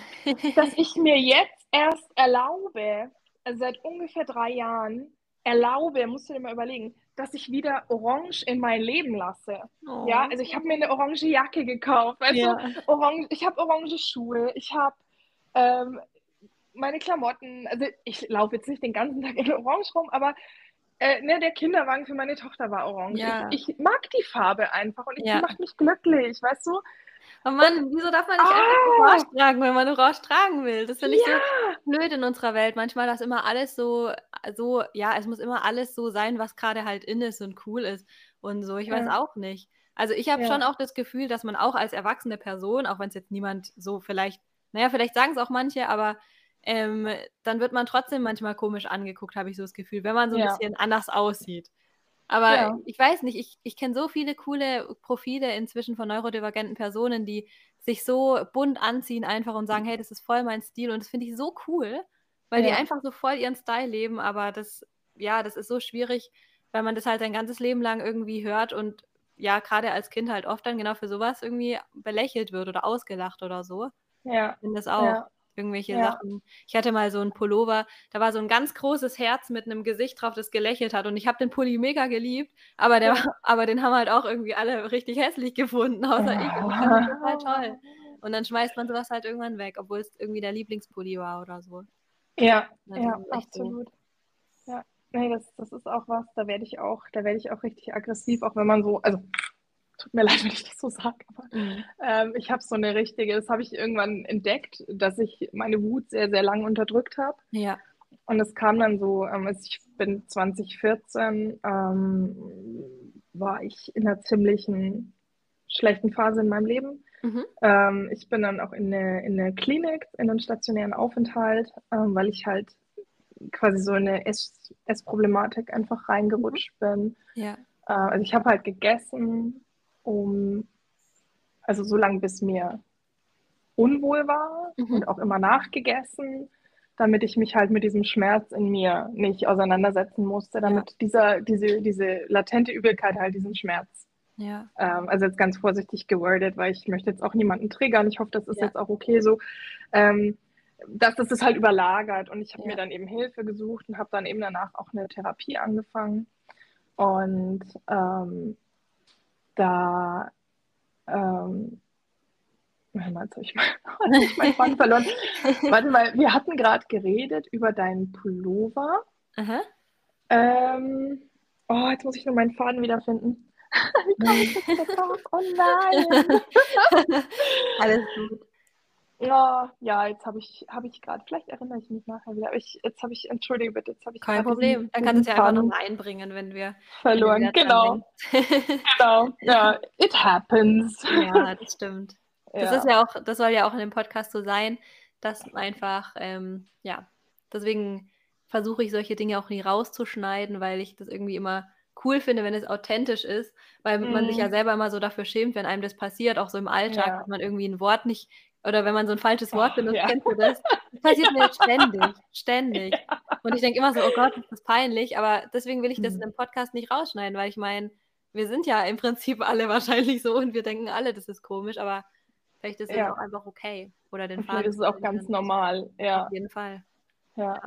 dass ich mir jetzt erst erlaube, also seit ungefähr drei Jahren, erlaube, musst du dir mal überlegen, dass ich wieder Orange in mein Leben lasse. Oh. Ja, also ich habe mir eine orange Jacke gekauft, weißt ja. orange, ich habe orange Schuhe, ich habe ähm, meine Klamotten, also ich laufe jetzt nicht den ganzen Tag in Orange rum, aber äh, ne, der Kinderwagen für meine Tochter war orange. Ja. Ich, ich, mag die Farbe einfach und ja. die macht mich glücklich, weißt du? Oh Mann, wieso darf man nicht ah, einfach Orange tragen, wenn man Orange tragen will? Das finde ich ja. so blöd in unserer Welt. Manchmal, dass immer alles so, so, ja, es muss immer alles so sein, was gerade halt in ist und cool ist und so. Ich weiß auch nicht. Also ich habe ja. schon auch das Gefühl, dass man auch als erwachsene Person, auch wenn es jetzt niemand so vielleicht, naja, vielleicht sagen es auch manche, aber ähm, dann wird man trotzdem manchmal komisch angeguckt, habe ich so das Gefühl, wenn man so ein ja. bisschen anders aussieht. Aber ja. ich weiß nicht, ich, ich kenne so viele coole Profile inzwischen von neurodivergenten Personen, die sich so bunt anziehen einfach und sagen, hey, das ist voll mein Stil und das finde ich so cool, weil ja. die einfach so voll ihren Style leben, aber das, ja, das ist so schwierig, weil man das halt ein ganzes Leben lang irgendwie hört und ja, gerade als Kind halt oft dann genau für sowas irgendwie belächelt wird oder ausgelacht oder so. Ja. Ich finde das auch. Ja irgendwelche ja. Sachen. Ich hatte mal so einen Pullover, da war so ein ganz großes Herz mit einem Gesicht drauf, das gelächelt hat. Und ich habe den Pulli mega geliebt, aber, der, ja. aber den haben halt auch irgendwie alle richtig hässlich gefunden, außer ich. Und ich fand den total toll. Und dann schmeißt man sowas halt irgendwann weg, obwohl es irgendwie der Lieblingspulli war oder so. Ja, ja, absolut. So. Ja, nee, das, das ist auch was, da werde ich auch, da werde ich auch richtig aggressiv, auch wenn man so, also tut mir leid, wenn ich das so sage, aber mhm. ähm, ich habe so eine richtige, das habe ich irgendwann entdeckt, dass ich meine Wut sehr, sehr lange unterdrückt habe. Ja. Und es kam dann so, ähm, ich bin 2014, ähm, war ich in einer ziemlichen schlechten Phase in meinem Leben. Mhm. Ähm, ich bin dann auch in eine, in eine Klinik, in einen stationären Aufenthalt, ähm, weil ich halt quasi so in eine Essproblematik einfach reingerutscht mhm. bin. Ja. Äh, also ich habe halt gegessen, um, also so lange bis mir unwohl war mhm. und auch immer nachgegessen, damit ich mich halt mit diesem Schmerz in mir nicht auseinandersetzen musste, damit ja. dieser, diese, diese latente Übelkeit halt diesen Schmerz. Ja. Ähm, also jetzt ganz vorsichtig gewordet, weil ich möchte jetzt auch niemanden triggern. Ich hoffe, das ist ja. jetzt auch okay so. Ähm, dass das ist halt überlagert und ich habe mir dann eben Hilfe gesucht und habe dann eben danach auch eine Therapie angefangen. Und ähm, da, ähm, mal, jetzt habe ich, mal, hab meinen Faden verloren. Warte mal, wir hatten gerade geredet über deinen Pullover. Aha. Ähm, oh, jetzt muss ich nur meinen Faden wiederfinden. Wie komme ich jetzt Oh nein! Alles gut. Ja, ja, jetzt habe ich, hab ich gerade, vielleicht erinnere ich mich nachher wieder, aber ich, jetzt habe ich, entschuldige bitte, jetzt habe ich Kein Problem, dann kannst du es ja einfach nochmal einbringen, wenn wir verloren, wenn wir genau. genau, ja, it happens. Ja, das stimmt. Das ja. ist ja auch, das soll ja auch in dem Podcast so sein, dass einfach, ähm, ja, deswegen versuche ich solche Dinge auch nie rauszuschneiden, weil ich das irgendwie immer cool finde, wenn es authentisch ist, weil mhm. man sich ja mhm. selber immer so dafür schämt, wenn einem das passiert, auch so im Alltag, ja. dass man irgendwie ein Wort nicht oder wenn man so ein falsches Wort benutzt, ja. kennst du das? Das passiert mir ständig, ständig. Ja. Und ich denke immer so, oh Gott, das ist peinlich, aber deswegen will ich das in einem Podcast nicht rausschneiden, weil ich meine, wir sind ja im Prinzip alle wahrscheinlich so und wir denken alle, das ist komisch, aber vielleicht ist es ja. auch einfach okay. Oder den Faden. Das ist auch ganz normal, ja. Auf jeden Fall. Ja.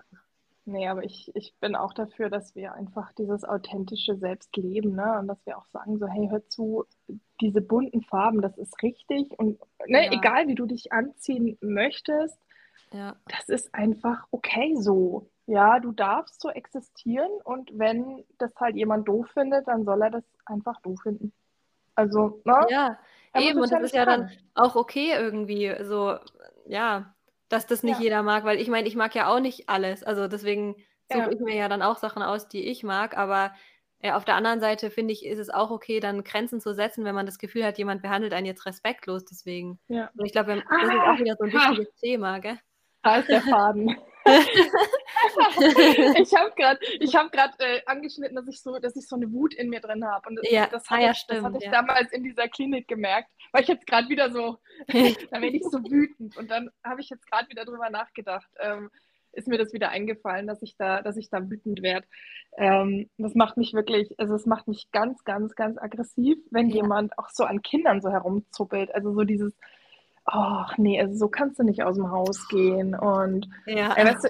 Nee, aber ich, ich bin auch dafür, dass wir einfach dieses authentische Selbst leben, ne? Und dass wir auch sagen, so, hey, hör zu, diese bunten Farben, das ist richtig. Und ne, ja. egal wie du dich anziehen möchtest, ja. das ist einfach okay so. Ja, du darfst so existieren und wenn das halt jemand doof findet, dann soll er das einfach doof finden. Also, ne? Ja, eben, und das ist ja dann auch okay irgendwie. So, ja, dass das nicht ja. jeder mag, weil ich meine, ich mag ja auch nicht alles. Also deswegen suche ja. ich mir ja dann auch Sachen aus, die ich mag, aber äh, auf der anderen Seite finde ich, ist es auch okay, dann Grenzen zu setzen, wenn man das Gefühl hat, jemand behandelt einen jetzt respektlos. Deswegen. Ja. Und ich glaube, das ist auch wieder so ein wichtiges ah. Thema, gell? Da ist der Faden. ich habe gerade hab äh, angeschnitten, dass ich, so, dass ich so eine Wut in mir drin habe. Und das, ja, das, ah, ja, ich, stimmt, das hatte ich ja. damals in dieser Klinik gemerkt, weil ich jetzt gerade wieder so, da werde ich so wütend. Und dann habe ich jetzt gerade wieder drüber nachgedacht. Ähm, ist mir das wieder eingefallen, dass ich da, dass ich da wütend werde. Ähm, das macht mich wirklich, also es macht mich ganz, ganz, ganz aggressiv, wenn ja. jemand auch so an Kindern so herumzuppelt. Also so dieses, ach nee, also so kannst du nicht aus dem Haus gehen. Und ja. Äh, weißt du,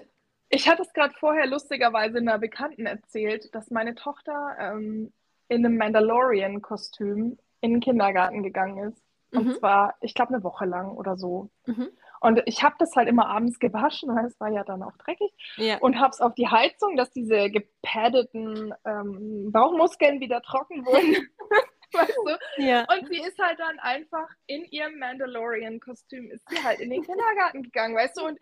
ich hatte es gerade vorher lustigerweise einer Bekannten erzählt, dass meine Tochter ähm, in einem Mandalorian-Kostüm in den Kindergarten gegangen ist. Und mhm. zwar, ich glaube, eine Woche lang oder so. Mhm. Und ich habe das halt immer abends gewaschen, weil es war ja dann auch dreckig. Ja. Und habe es auf die Heizung, dass diese gepaddeten ähm, Bauchmuskeln wieder trocken wurden. weißt du? Ja. Und sie ist halt dann einfach in ihrem Mandalorian-Kostüm, ist sie halt in den Kindergarten gegangen, weißt du? Und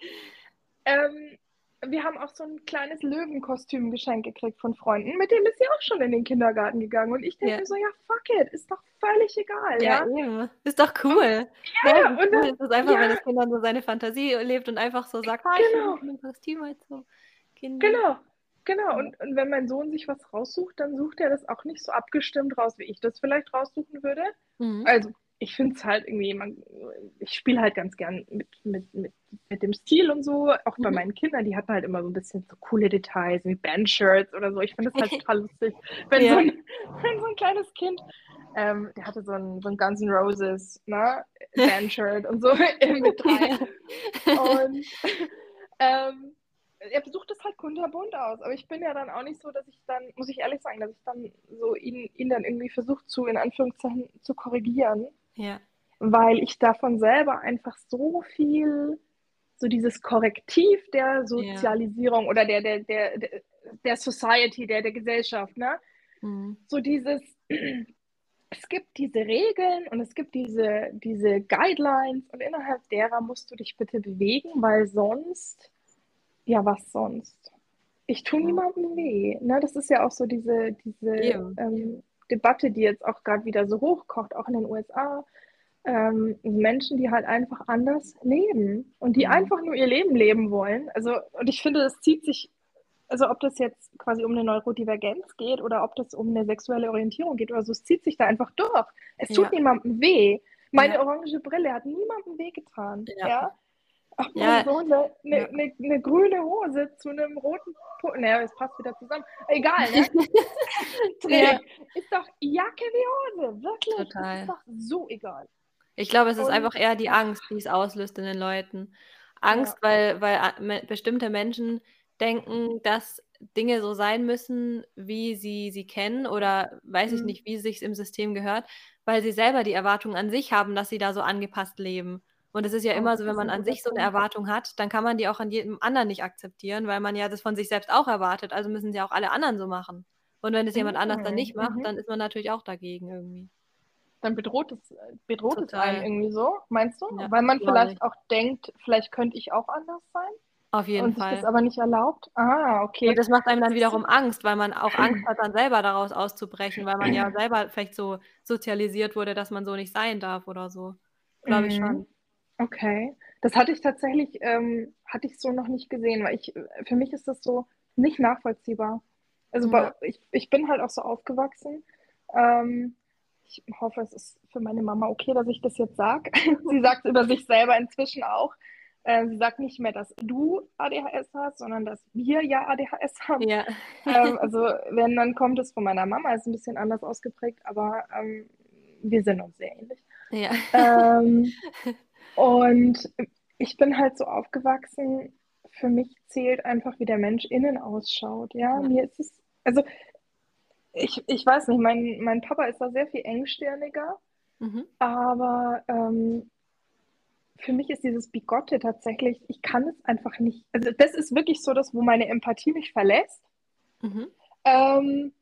ähm, wir haben auch so ein kleines Löwenkostüm geschenkt gekriegt von Freunden, mit dem ist sie auch schon in den Kindergarten gegangen. Und ich denke ja. mir so, ja, fuck it, ist doch völlig egal. Ja, ja? ist doch cool. Ja, ja und cool. ist es einfach, ja. wenn das Kind dann so seine Fantasie lebt und einfach so sagt, ah, genau. ich ein Kostüm halt so. Kinder. Genau. Genau, und, und wenn mein Sohn sich was raussucht, dann sucht er das auch nicht so abgestimmt raus, wie ich das vielleicht raussuchen würde. Mhm. Also ich finde es halt irgendwie, man, ich spiele halt ganz gern mit, mit, mit, mit dem Stil und so. Auch bei mhm. meinen Kindern, die hatten halt immer so ein bisschen so coole Details wie Bandshirts oder so. Ich finde es halt total lustig, wenn, ja. so ein, wenn so ein kleines Kind, ähm, der hatte so ein, so ein Guns N' Roses ne, Bandshirt und so mit rein. Und ähm, er besucht es halt kunterbunt aus. Aber ich bin ja dann auch nicht so, dass ich dann, muss ich ehrlich sagen, dass ich dann so ihn, ihn dann irgendwie versucht zu, in Anführungszeichen, zu korrigieren. Ja. Weil ich davon selber einfach so viel, so dieses Korrektiv der Sozialisierung ja. oder der, der, der, der Society, der, der Gesellschaft, ne? Mhm. So dieses, es gibt diese Regeln und es gibt diese, diese Guidelines und innerhalb derer musst du dich bitte bewegen, weil sonst, ja, was sonst? Ich tue niemandem weh. Ne? Das ist ja auch so diese, diese ja. ähm, Debatte, die jetzt auch gerade wieder so hochkocht, auch in den USA. Ähm, Menschen, die halt einfach anders leben und die mhm. einfach nur ihr Leben leben wollen. Also, und ich finde, das zieht sich, also ob das jetzt quasi um eine Neurodivergenz geht oder ob das um eine sexuelle Orientierung geht oder so, es zieht sich da einfach durch. Es tut ja. niemandem weh. Meine ja. orange Brille hat niemandem wehgetan. Ja. ja? Ach, ja. so eine, ja. eine, eine, grüne Hose zu einem roten Pulli. Naja, es passt wieder zusammen. Egal, ne? ja. Ist doch Jacke wie Hose. Wirklich. Total. Ist doch so egal. Ich glaube, es ist Und, einfach eher die Angst, die es auslöst in den Leuten. Angst, ja. weil, weil bestimmte Menschen denken, dass Dinge so sein müssen, wie sie sie kennen oder weiß mhm. ich nicht, wie es sich im System gehört, weil sie selber die Erwartung an sich haben, dass sie da so angepasst leben. Und es ist ja immer so, wenn man an sich so eine Erwartung hat, dann kann man die auch an jedem anderen nicht akzeptieren, weil man ja das von sich selbst auch erwartet. Also müssen sie auch alle anderen so machen. Und wenn es jemand anders dann nicht macht, mhm. dann ist man natürlich auch dagegen irgendwie. Dann bedroht es, bedroht es einen irgendwie so, meinst du? Ja, weil man vielleicht ich. auch denkt, vielleicht könnte ich auch anders sein. Auf jeden und Fall. Und das aber nicht erlaubt. Ah, okay. Und das macht einem dann wiederum Angst, weil man auch Angst hat, dann selber daraus auszubrechen, weil man ja selber vielleicht so sozialisiert wurde, dass man so nicht sein darf oder so. Glaube ich mhm. schon. Okay, das hatte ich tatsächlich, ähm, hatte ich so noch nicht gesehen, weil ich, für mich ist das so nicht nachvollziehbar. Also ja. ich, ich bin halt auch so aufgewachsen. Ähm, ich hoffe, es ist für meine Mama okay, dass ich das jetzt sage. sie sagt über sich selber inzwischen auch. Äh, sie sagt nicht mehr, dass du ADHS hast, sondern dass wir ja ADHS haben. Ja. ähm, also wenn, dann kommt es von meiner Mama, ist ein bisschen anders ausgeprägt, aber ähm, wir sind uns sehr ähnlich. Ja. Ähm, und ich bin halt so aufgewachsen, für mich zählt einfach, wie der Mensch innen ausschaut. Ja, mir ist es, also ich, ich weiß nicht, mein, mein Papa ist da sehr viel engstirniger, mhm. aber ähm, für mich ist dieses Bigotte tatsächlich, ich kann es einfach nicht. Also das ist wirklich so das, wo meine Empathie mich verlässt. Mhm. Ähm,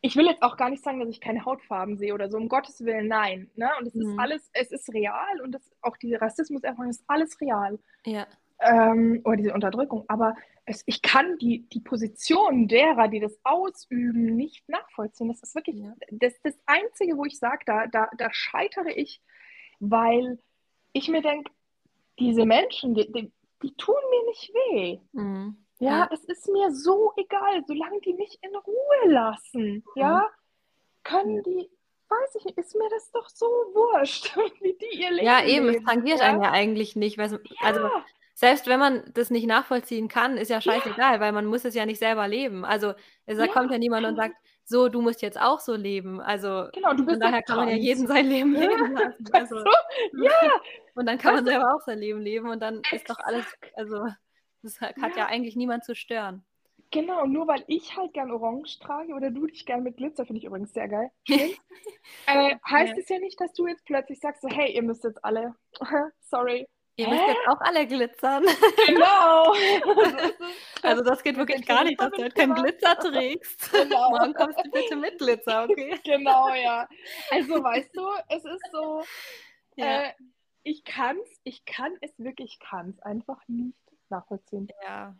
ich will jetzt auch gar nicht sagen, dass ich keine Hautfarben sehe oder so, um Gottes Willen, nein. Ne? Und es mhm. ist alles, es ist real und das, auch diese Rassismuserfahrung ist alles real. Ja. Ähm, oder diese Unterdrückung. Aber es, ich kann die, die Position derer, die das ausüben, nicht nachvollziehen. Das ist wirklich ja. das, das Einzige, wo ich sage, da, da, da scheitere ich, weil ich mir denke, diese Menschen, die, die, die, tun mir nicht weh. Mhm. Ja, ja, es ist mir so egal, solange die mich in Ruhe lassen, ja, können die, weiß ich nicht, ist mir das doch so wurscht, wie die ihr Leben Ja, eben, es tangiert ja? einen ja eigentlich nicht. Weil, also, ja. selbst wenn man das nicht nachvollziehen kann, ist ja scheißegal, weil man muss es ja nicht selber leben. Also es ja. kommt ja niemand und sagt, so, du musst jetzt auch so leben. Also genau, du bist von daher kann man ja jeden sein Leben leben lassen. Also, ja. Und dann kann man selber auch sein Leben leben und dann ist doch alles, also das hat ja. ja eigentlich niemand zu stören. Genau, nur weil ich halt gern Orange trage oder du dich gern mit Glitzer, finde ich übrigens sehr geil. äh, heißt ja. es ja nicht, dass du jetzt plötzlich sagst, so, hey, ihr müsst jetzt alle, sorry. Ihr Hä? müsst jetzt auch alle glitzern. Genau. also das geht wirklich gar nicht, dass du halt keinen Glitzer trägst. Genau. Morgen kommst du bitte mit Glitzer, okay? Genau, ja. Also weißt du, es ist so, ja. äh, ich kann's, ich kann es wirklich, kann es einfach nicht nachvollziehen. Ja.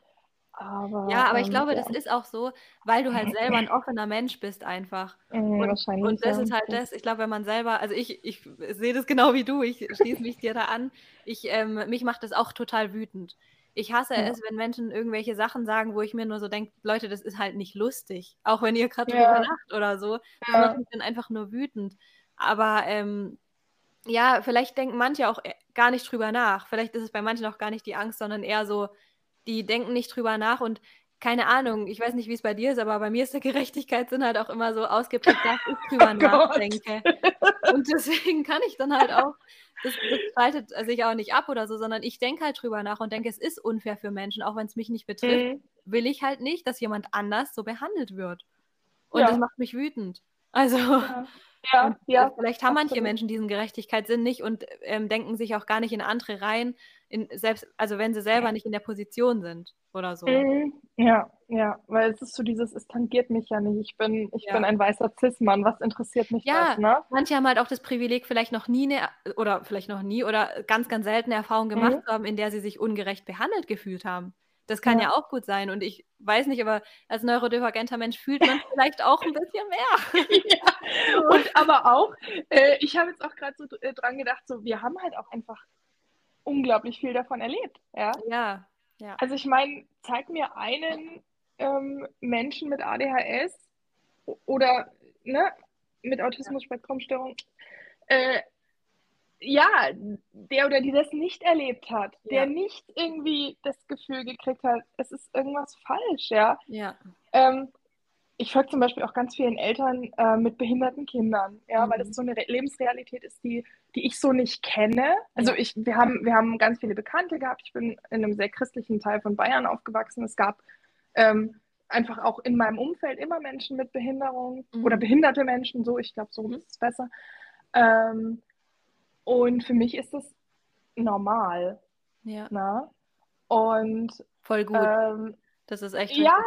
Aber, ja, aber ich ähm, glaube, ja. das ist auch so, weil du halt selber ein offener Mensch bist einfach. Mhm, und, wahrscheinlich, und das ja. ist halt das, ich glaube, wenn man selber, also ich, ich sehe das genau wie du, ich schließe mich dir da an. Ich, ähm, mich macht das auch total wütend. Ich hasse ja. es, wenn Menschen irgendwelche Sachen sagen, wo ich mir nur so denke, Leute, das ist halt nicht lustig. Auch wenn ihr gerade drüber lacht oder so. Das macht mich dann einfach nur wütend. Aber ähm, ja, vielleicht denken manche auch gar nicht drüber nach. Vielleicht ist es bei manchen auch gar nicht die Angst, sondern eher so, die denken nicht drüber nach und keine Ahnung, ich weiß nicht, wie es bei dir ist, aber bei mir ist der Gerechtigkeitssinn halt auch immer so ausgeprägt, dass ich drüber oh nachdenke. Und deswegen kann ich dann halt auch, das, das schaltet sich auch nicht ab oder so, sondern ich denke halt drüber nach und denke, es ist unfair für Menschen, auch wenn es mich nicht betrifft, mhm. will ich halt nicht, dass jemand anders so behandelt wird. Und ja. das macht mich wütend. Also, ja. Ja, ja. Vielleicht haben manche Menschen diesen Gerechtigkeitssinn nicht und ähm, denken sich auch gar nicht in andere rein, in, selbst, also wenn sie selber nicht in der Position sind oder so. Mhm. Ja, ja, weil es ist so dieses, es tangiert mich ja nicht. Ich bin, ich ja. bin ein weißer Cis-Mann, was interessiert mich ja, das, ne? Manche haben halt auch das Privileg, vielleicht noch nie eine, oder vielleicht noch nie oder ganz, ganz seltene Erfahrung gemacht mhm. zu haben, in der sie sich ungerecht behandelt gefühlt haben. Das kann ja. ja. auch gut sein. Und ich weiß nicht, aber als neurodivergenter Mensch fühlt man vielleicht auch ein bisschen mehr. ja. Und aber auch, äh, ich habe jetzt auch gerade so äh, dran gedacht, so wir haben halt auch einfach unglaublich viel davon erlebt. Ja. Ja. ja. Also ich meine, zeig mir einen ähm, Menschen mit ADHS oder ne, mit Autismus-Spektrumstörung, äh, ja, der oder die das nicht erlebt hat, ja. der nicht irgendwie das Gefühl gekriegt hat, es ist irgendwas falsch, ja. Ja. Ähm, ich folge zum Beispiel auch ganz vielen Eltern äh, mit behinderten Kindern, ja, mhm. weil das so eine Re Lebensrealität ist, die, die ich so nicht kenne. Also ich, wir haben, wir haben ganz viele Bekannte gehabt. Ich bin in einem sehr christlichen Teil von Bayern aufgewachsen. Es gab ähm, einfach auch in meinem Umfeld immer Menschen mit Behinderung mhm. oder behinderte Menschen, so, ich glaube, so mhm. ist es besser. Ähm, und für mich ist das normal. Ja. Na? Ne? Und voll gut. Ähm, das ist echt. Ja,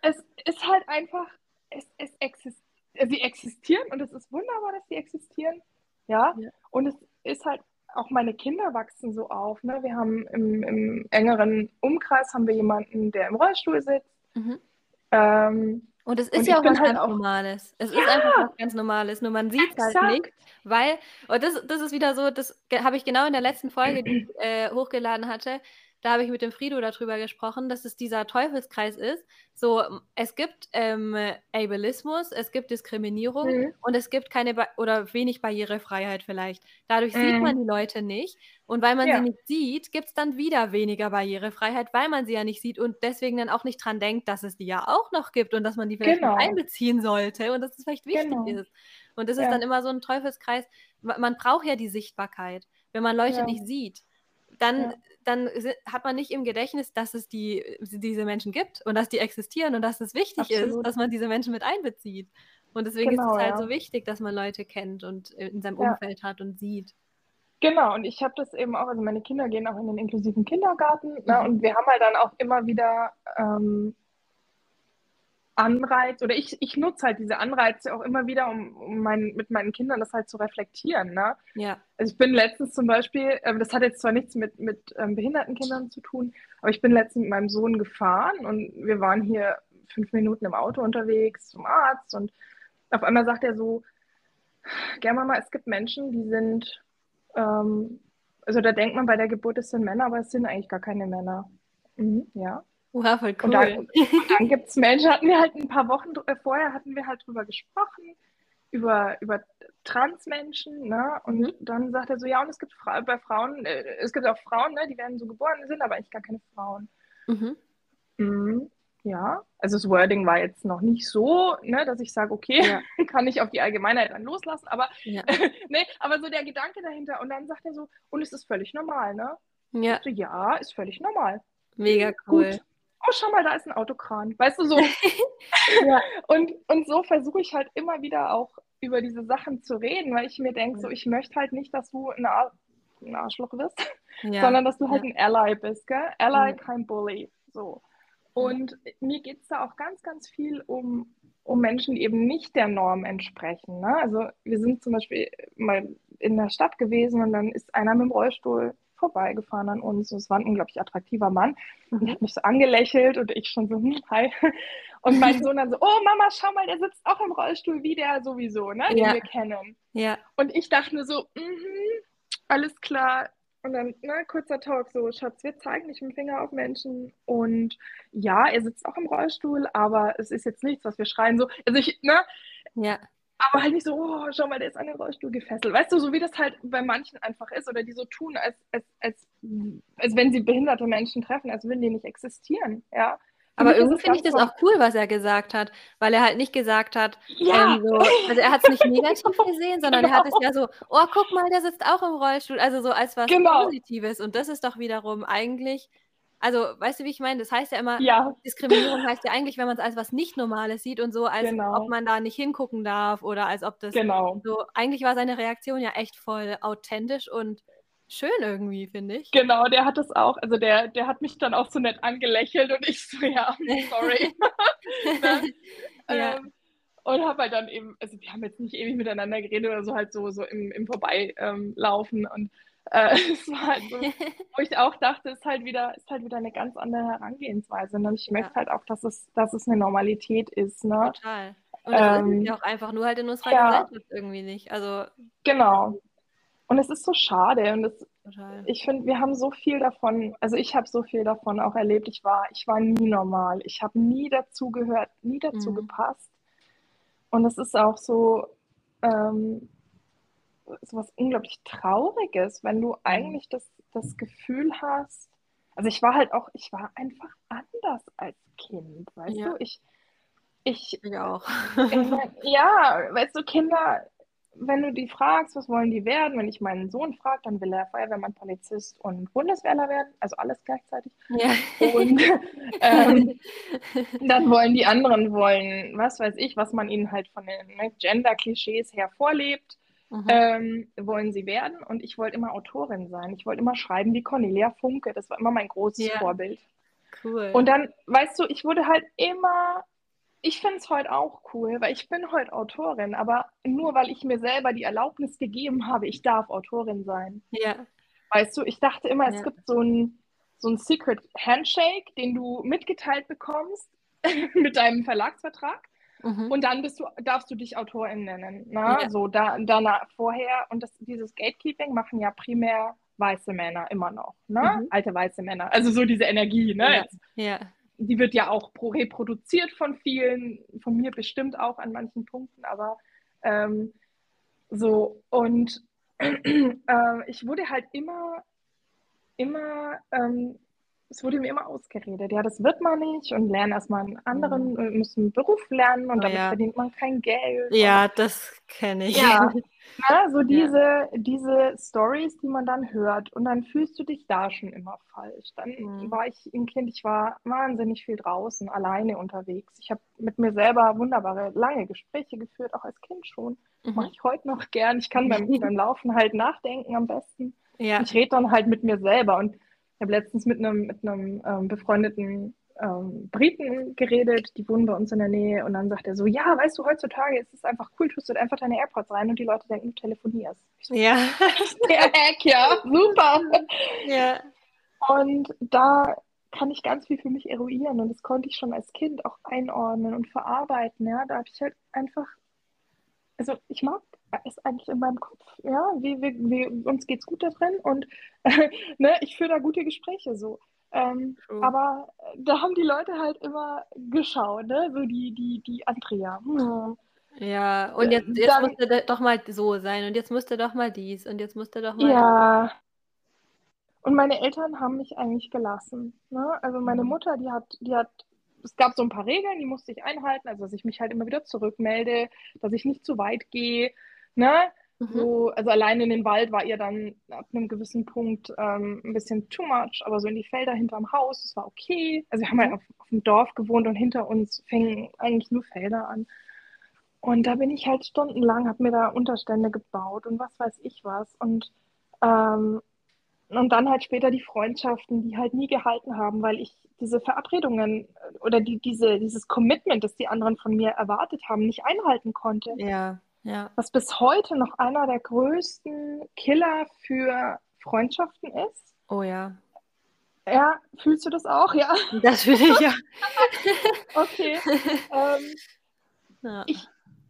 das, es ist halt einfach, es, es exist sie existieren und es ist wunderbar, dass sie existieren. Ja? ja. Und es ist halt auch meine Kinder wachsen so auf. Ne? Wir haben im, im engeren Umkreis haben wir jemanden, der im Rollstuhl sitzt. Mhm. Ähm, und es ist und ja auch was halt ganz auch, Normales. Es ja, ist einfach was ganz Normales, nur man sieht es halt nicht, weil, und das, das ist wieder so, das habe ich genau in der letzten Folge, die ich äh, hochgeladen hatte, da habe ich mit dem Frido darüber gesprochen, dass es dieser Teufelskreis ist. So, es gibt ähm, Ableismus, es gibt Diskriminierung mhm. und es gibt keine ba oder wenig Barrierefreiheit vielleicht. Dadurch mhm. sieht man die Leute nicht. Und weil man ja. sie nicht sieht, gibt es dann wieder weniger Barrierefreiheit, weil man sie ja nicht sieht und deswegen dann auch nicht dran denkt, dass es die ja auch noch gibt und dass man die vielleicht genau. einbeziehen sollte und dass es vielleicht wichtig genau. ist. Und das ja. ist dann immer so ein Teufelskreis. Man braucht ja die Sichtbarkeit, wenn man Leute ja. nicht sieht dann. Dann hat man nicht im Gedächtnis, dass es die, diese Menschen gibt und dass die existieren und dass es wichtig Absolut. ist, dass man diese Menschen mit einbezieht. Und deswegen genau, ist es halt ja. so wichtig, dass man Leute kennt und in seinem ja. Umfeld hat und sieht. Genau, und ich habe das eben auch, also meine Kinder gehen auch in den inklusiven Kindergarten ne, mhm. und wir haben halt dann auch immer wieder ähm, Anreiz, oder ich, ich nutze halt diese Anreize auch immer wieder, um, um mein, mit meinen Kindern das halt zu reflektieren. Ne? Ja. Also ich bin letztens zum Beispiel, äh, das hat jetzt zwar nichts mit, mit ähm, behinderten Kindern zu tun, aber ich bin letztens mit meinem Sohn gefahren und wir waren hier fünf Minuten im Auto unterwegs zum Arzt und auf einmal sagt er so, gerne Mama, es gibt Menschen, die sind, ähm, also da denkt man bei der Geburt, es sind Männer, aber es sind eigentlich gar keine Männer. Mhm, ja. Wow, voll cool. Und dann, und dann gibt es Menschen, hatten wir halt ein paar Wochen äh, vorher, hatten wir halt drüber gesprochen, über, über Transmenschen, ne? Und mhm. dann sagt er so, ja, und es gibt Fra bei Frauen, äh, es gibt auch Frauen, ne, die werden so geboren, sind aber eigentlich gar keine Frauen. Mhm. Mhm. Ja, also das Wording war jetzt noch nicht so, ne, dass ich sage, okay, ja. kann ich auf die Allgemeinheit dann loslassen, aber, ja. ne, aber so der Gedanke dahinter. Und dann sagt er so, und es ist völlig normal, ne? Ja. So, ja, ist völlig normal. Mega cool. Gut oh, schau mal, da ist ein Autokran. Weißt du, so. ja. und, und so versuche ich halt immer wieder auch über diese Sachen zu reden, weil ich mir denke, so, ich möchte halt nicht, dass du ein, Ar ein Arschloch wirst, ja. sondern dass du halt ein Ally bist, gell? Ally, kein Bully. So. Und mir geht es da auch ganz, ganz viel um, um Menschen, die eben nicht der Norm entsprechen. Ne? Also wir sind zum Beispiel mal in der Stadt gewesen und dann ist einer mit dem Rollstuhl vorbeigefahren an uns. Es war ein unglaublich attraktiver Mann. Mhm. Und er hat mich so angelächelt und ich schon so, hm, hi. Und mein Sohn dann so, oh Mama, schau mal, der sitzt auch im Rollstuhl wie der sowieso, ne, den ja. wir kennen. Ja. Und ich dachte nur so, mm alles klar. Und dann, ne, kurzer Talk, so, Schatz, wir zeigen nicht mit dem Finger auf Menschen. Und ja, er sitzt auch im Rollstuhl, aber es ist jetzt nichts, was wir schreien. So, also ich, ne? Ja aber halt nicht so, oh, schau mal, der ist an den Rollstuhl gefesselt. Weißt du, so wie das halt bei manchen einfach ist oder die so tun, als, als, als, als wenn sie behinderte Menschen treffen, als würden die nicht existieren, ja. Aber irgendwie finde ich das auch cool, was er gesagt hat, weil er halt nicht gesagt hat, ja. ähm, so, also er hat es nicht negativ gesehen, sondern genau. er hat es ja so, oh, guck mal, der sitzt auch im Rollstuhl, also so als was genau. Positives. Und das ist doch wiederum eigentlich also, weißt du, wie ich meine? Das heißt ja immer, ja. Diskriminierung heißt ja eigentlich, wenn man es als was nicht Normales sieht und so, als genau. ob man da nicht hingucken darf oder als ob das genau. so. Eigentlich war seine Reaktion ja echt voll authentisch und schön irgendwie, finde ich. Genau, der hat das auch, also der, der hat mich dann auch so nett angelächelt und ich so, ja, sorry. ne? ja. ähm, und habe halt dann eben, also wir haben jetzt nicht ewig miteinander geredet oder so, halt so, so im, im Vorbeilaufen und äh, es war halt so, wo ich auch dachte, ist halt wieder, ist halt wieder eine ganz andere Herangehensweise. Und ich ja. möchte halt auch, dass es, dass es eine Normalität ist. Ne? Total. Und das ähm, ist ja auch einfach nur halt in unserer ja. Gesellschaft irgendwie nicht. Also genau. Und es ist so schade. Und es, ich finde, wir haben so viel davon, also ich habe so viel davon auch erlebt. Ich war, ich war nie normal. Ich habe nie dazu gehört, nie dazu mhm. gepasst. Und es ist auch so, ähm, so was unglaublich Trauriges, wenn du mhm. eigentlich das, das Gefühl hast, also ich war halt auch, ich war einfach anders als Kind, weißt ja. du? Ich, ich, ich auch. ja, weißt du, Kinder, wenn du die fragst, was wollen die werden, wenn ich meinen Sohn frage, dann will er Feuerwehrmann, Polizist und Bundeswehrler werden, also alles gleichzeitig. Ja. Und ähm, dann wollen die anderen wollen, was weiß ich, was man ihnen halt von den ne, Gender-Klischees her vorlebt mhm. ähm, wollen sie werden. Und ich wollte immer Autorin sein. Ich wollte immer schreiben wie Cornelia Funke. Das war immer mein großes yeah. Vorbild. Cool. Und dann, weißt du, ich wurde halt immer, ich finde es heute auch cool, weil ich bin heute Autorin, aber nur weil ich mir selber die Erlaubnis gegeben habe, ich darf Autorin sein. Ja. Weißt du, ich dachte immer, es ja. gibt so ein, so ein Secret Handshake, den du mitgeteilt bekommst mit deinem Verlagsvertrag. Mhm. Und dann bist du, darfst du dich Autorin nennen. Ne? Ja. So, da, danach vorher, und das, dieses Gatekeeping machen ja primär weiße Männer immer noch, ne? Mhm. Alte weiße Männer. Also so diese Energie, ne? Ja. ja. Die wird ja auch reproduziert von vielen, von mir bestimmt auch an manchen Punkten, aber ähm, so, und äh, ich wurde halt immer, immer ähm, es wurde mir immer ausgeredet, ja, das wird man nicht und lernen erstmal einen anderen, mhm. müssen einen Beruf lernen und oh, damit ja. verdient man kein Geld. Ja, und, das kenne ich. Ja, na, so diese, ja. diese Stories, die man dann hört und dann fühlst du dich da schon immer falsch. Dann mhm. war ich ein Kind, ich war wahnsinnig viel draußen, alleine unterwegs. Ich habe mit mir selber wunderbare, lange Gespräche geführt, auch als Kind schon. Mhm. Mache ich heute noch gern. Ich kann beim, beim Laufen halt nachdenken am besten. Ja. Ich rede dann halt mit mir selber und ich habe letztens mit einem, mit einem ähm, befreundeten ähm, Briten geredet, die wohnen bei uns in der Nähe und dann sagt er so, ja, weißt du, heutzutage ist es einfach cool, tust du einfach deine AirPods rein und die Leute denken, du telefonierst. So, ja. Der Hack, ja, super. Ja. Und da kann ich ganz viel für mich eruieren und das konnte ich schon als Kind auch einordnen und verarbeiten, ja, da habe ich halt einfach, also ich mag ist eigentlich in meinem Kopf. Ja, wie, wie, wie, uns geht's gut da drin und äh, ne, ich führe da gute Gespräche so. Ähm, aber da haben die Leute halt immer geschaut, ne? So die, die, die Andrea. Hm. Ja, und jetzt, jetzt Dann, musste doch mal so sein und jetzt musste doch mal dies und jetzt musste doch mal. Ja. Das. Und meine Eltern haben mich eigentlich gelassen. Ne? Also meine mhm. Mutter, die hat, die hat es gab so ein paar Regeln, die musste ich einhalten, also dass ich mich halt immer wieder zurückmelde, dass ich nicht zu weit gehe, Ne? Mhm. So, also allein in den Wald war ihr dann ab einem gewissen Punkt ähm, ein bisschen too much, aber so in die Felder hinterm Haus, das war okay. Also wir haben halt auf, auf dem Dorf gewohnt und hinter uns fingen eigentlich nur Felder an. Und da bin ich halt stundenlang, habe mir da Unterstände gebaut und was weiß ich was. Und, ähm, und dann halt später die Freundschaften, die halt nie gehalten haben, weil ich diese Verabredungen oder die, diese, dieses Commitment, das die anderen von mir erwartet haben, nicht einhalten konnte. Ja. Ja. Was bis heute noch einer der größten Killer für Freundschaften ist. Oh ja. Ja, fühlst du das auch? Ja. Das fühle ich ja. okay. Ähm, ja. Ich,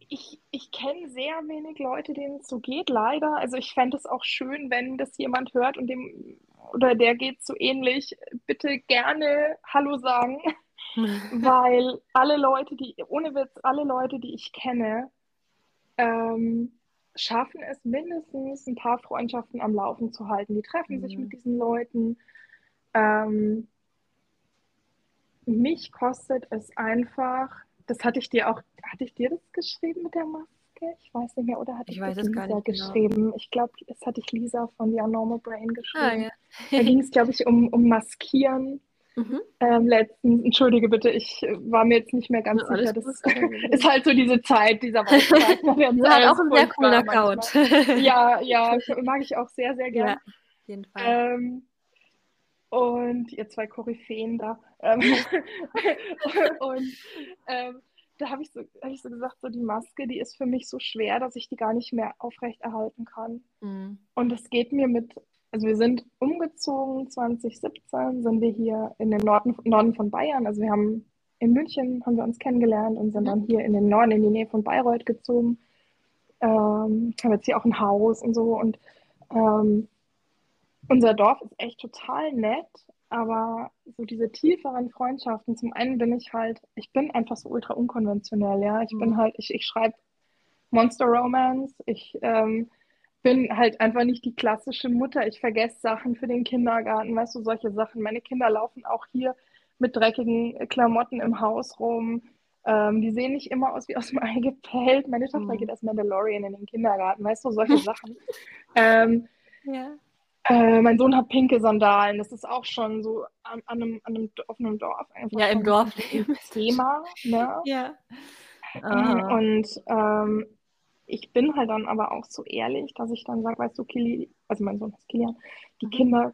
ich, ich kenne sehr wenig Leute, denen es so geht, leider. Also ich fände es auch schön, wenn das jemand hört und dem oder der geht so ähnlich. Bitte gerne Hallo sagen, weil alle Leute, die, ohne Witz, alle Leute, die ich kenne, ähm, schaffen es mindestens ein paar Freundschaften am Laufen zu halten. Die treffen mhm. sich mit diesen Leuten. Ähm, mich kostet es einfach, das hatte ich dir auch, hatte ich dir das geschrieben mit der Maske? Ich weiß nicht mehr, oder hatte ich, ich das Lisa genau. geschrieben? Genau. Ich glaube, es hatte ich Lisa von The Normal Brain geschrieben. Ah, ja. da ging es, glaube ich, um, um Maskieren. Mhm. Ähm, letztens, entschuldige bitte, ich war mir jetzt nicht mehr ganz ja, sicher. Das ist halt so diese Zeit, dieser Weihnachtszeit. das halt auch ein sehr cooler Account. ja, ja, mag ich auch sehr, sehr gerne. Ja, auf jeden Fall. Ähm, und ihr zwei Koryphäen da. Ähm, und ähm, da habe ich, so, hab ich so gesagt, so die Maske, die ist für mich so schwer, dass ich die gar nicht mehr aufrechterhalten kann. Mhm. Und es geht mir mit also wir sind umgezogen 2017, sind wir hier in den Norden, Norden von Bayern. Also wir haben in München haben wir uns kennengelernt und sind mhm. dann hier in den Norden, in die Nähe von Bayreuth gezogen. Ähm, haben jetzt hier auch ein Haus und so. Und ähm, unser Dorf ist echt total nett, aber so diese tieferen Freundschaften, zum einen bin ich halt, ich bin einfach so ultra unkonventionell, ja. Ich mhm. bin halt, ich, ich schreibe Monster Romance, ich ähm, bin halt einfach nicht die klassische Mutter. Ich vergesse Sachen für den Kindergarten, weißt du, solche Sachen. Meine Kinder laufen auch hier mit dreckigen Klamotten im Haus rum. Ähm, die sehen nicht immer aus wie aus dem Ei gepellt. Meine Tochter mhm. geht als Mandalorian in den Kindergarten, weißt du, solche Sachen. ähm, ja. Äh, mein Sohn hat pinke Sandalen. Das ist auch schon so an, an, einem, an einem offenen Dorf. Einfach ja, im Dorfleben. Thema. Ne? Ja. Aha. Und ähm, ich bin halt dann aber auch so ehrlich, dass ich dann sage, weißt du, Kili, also mein Sohn ist Kilian, die mhm. Kinder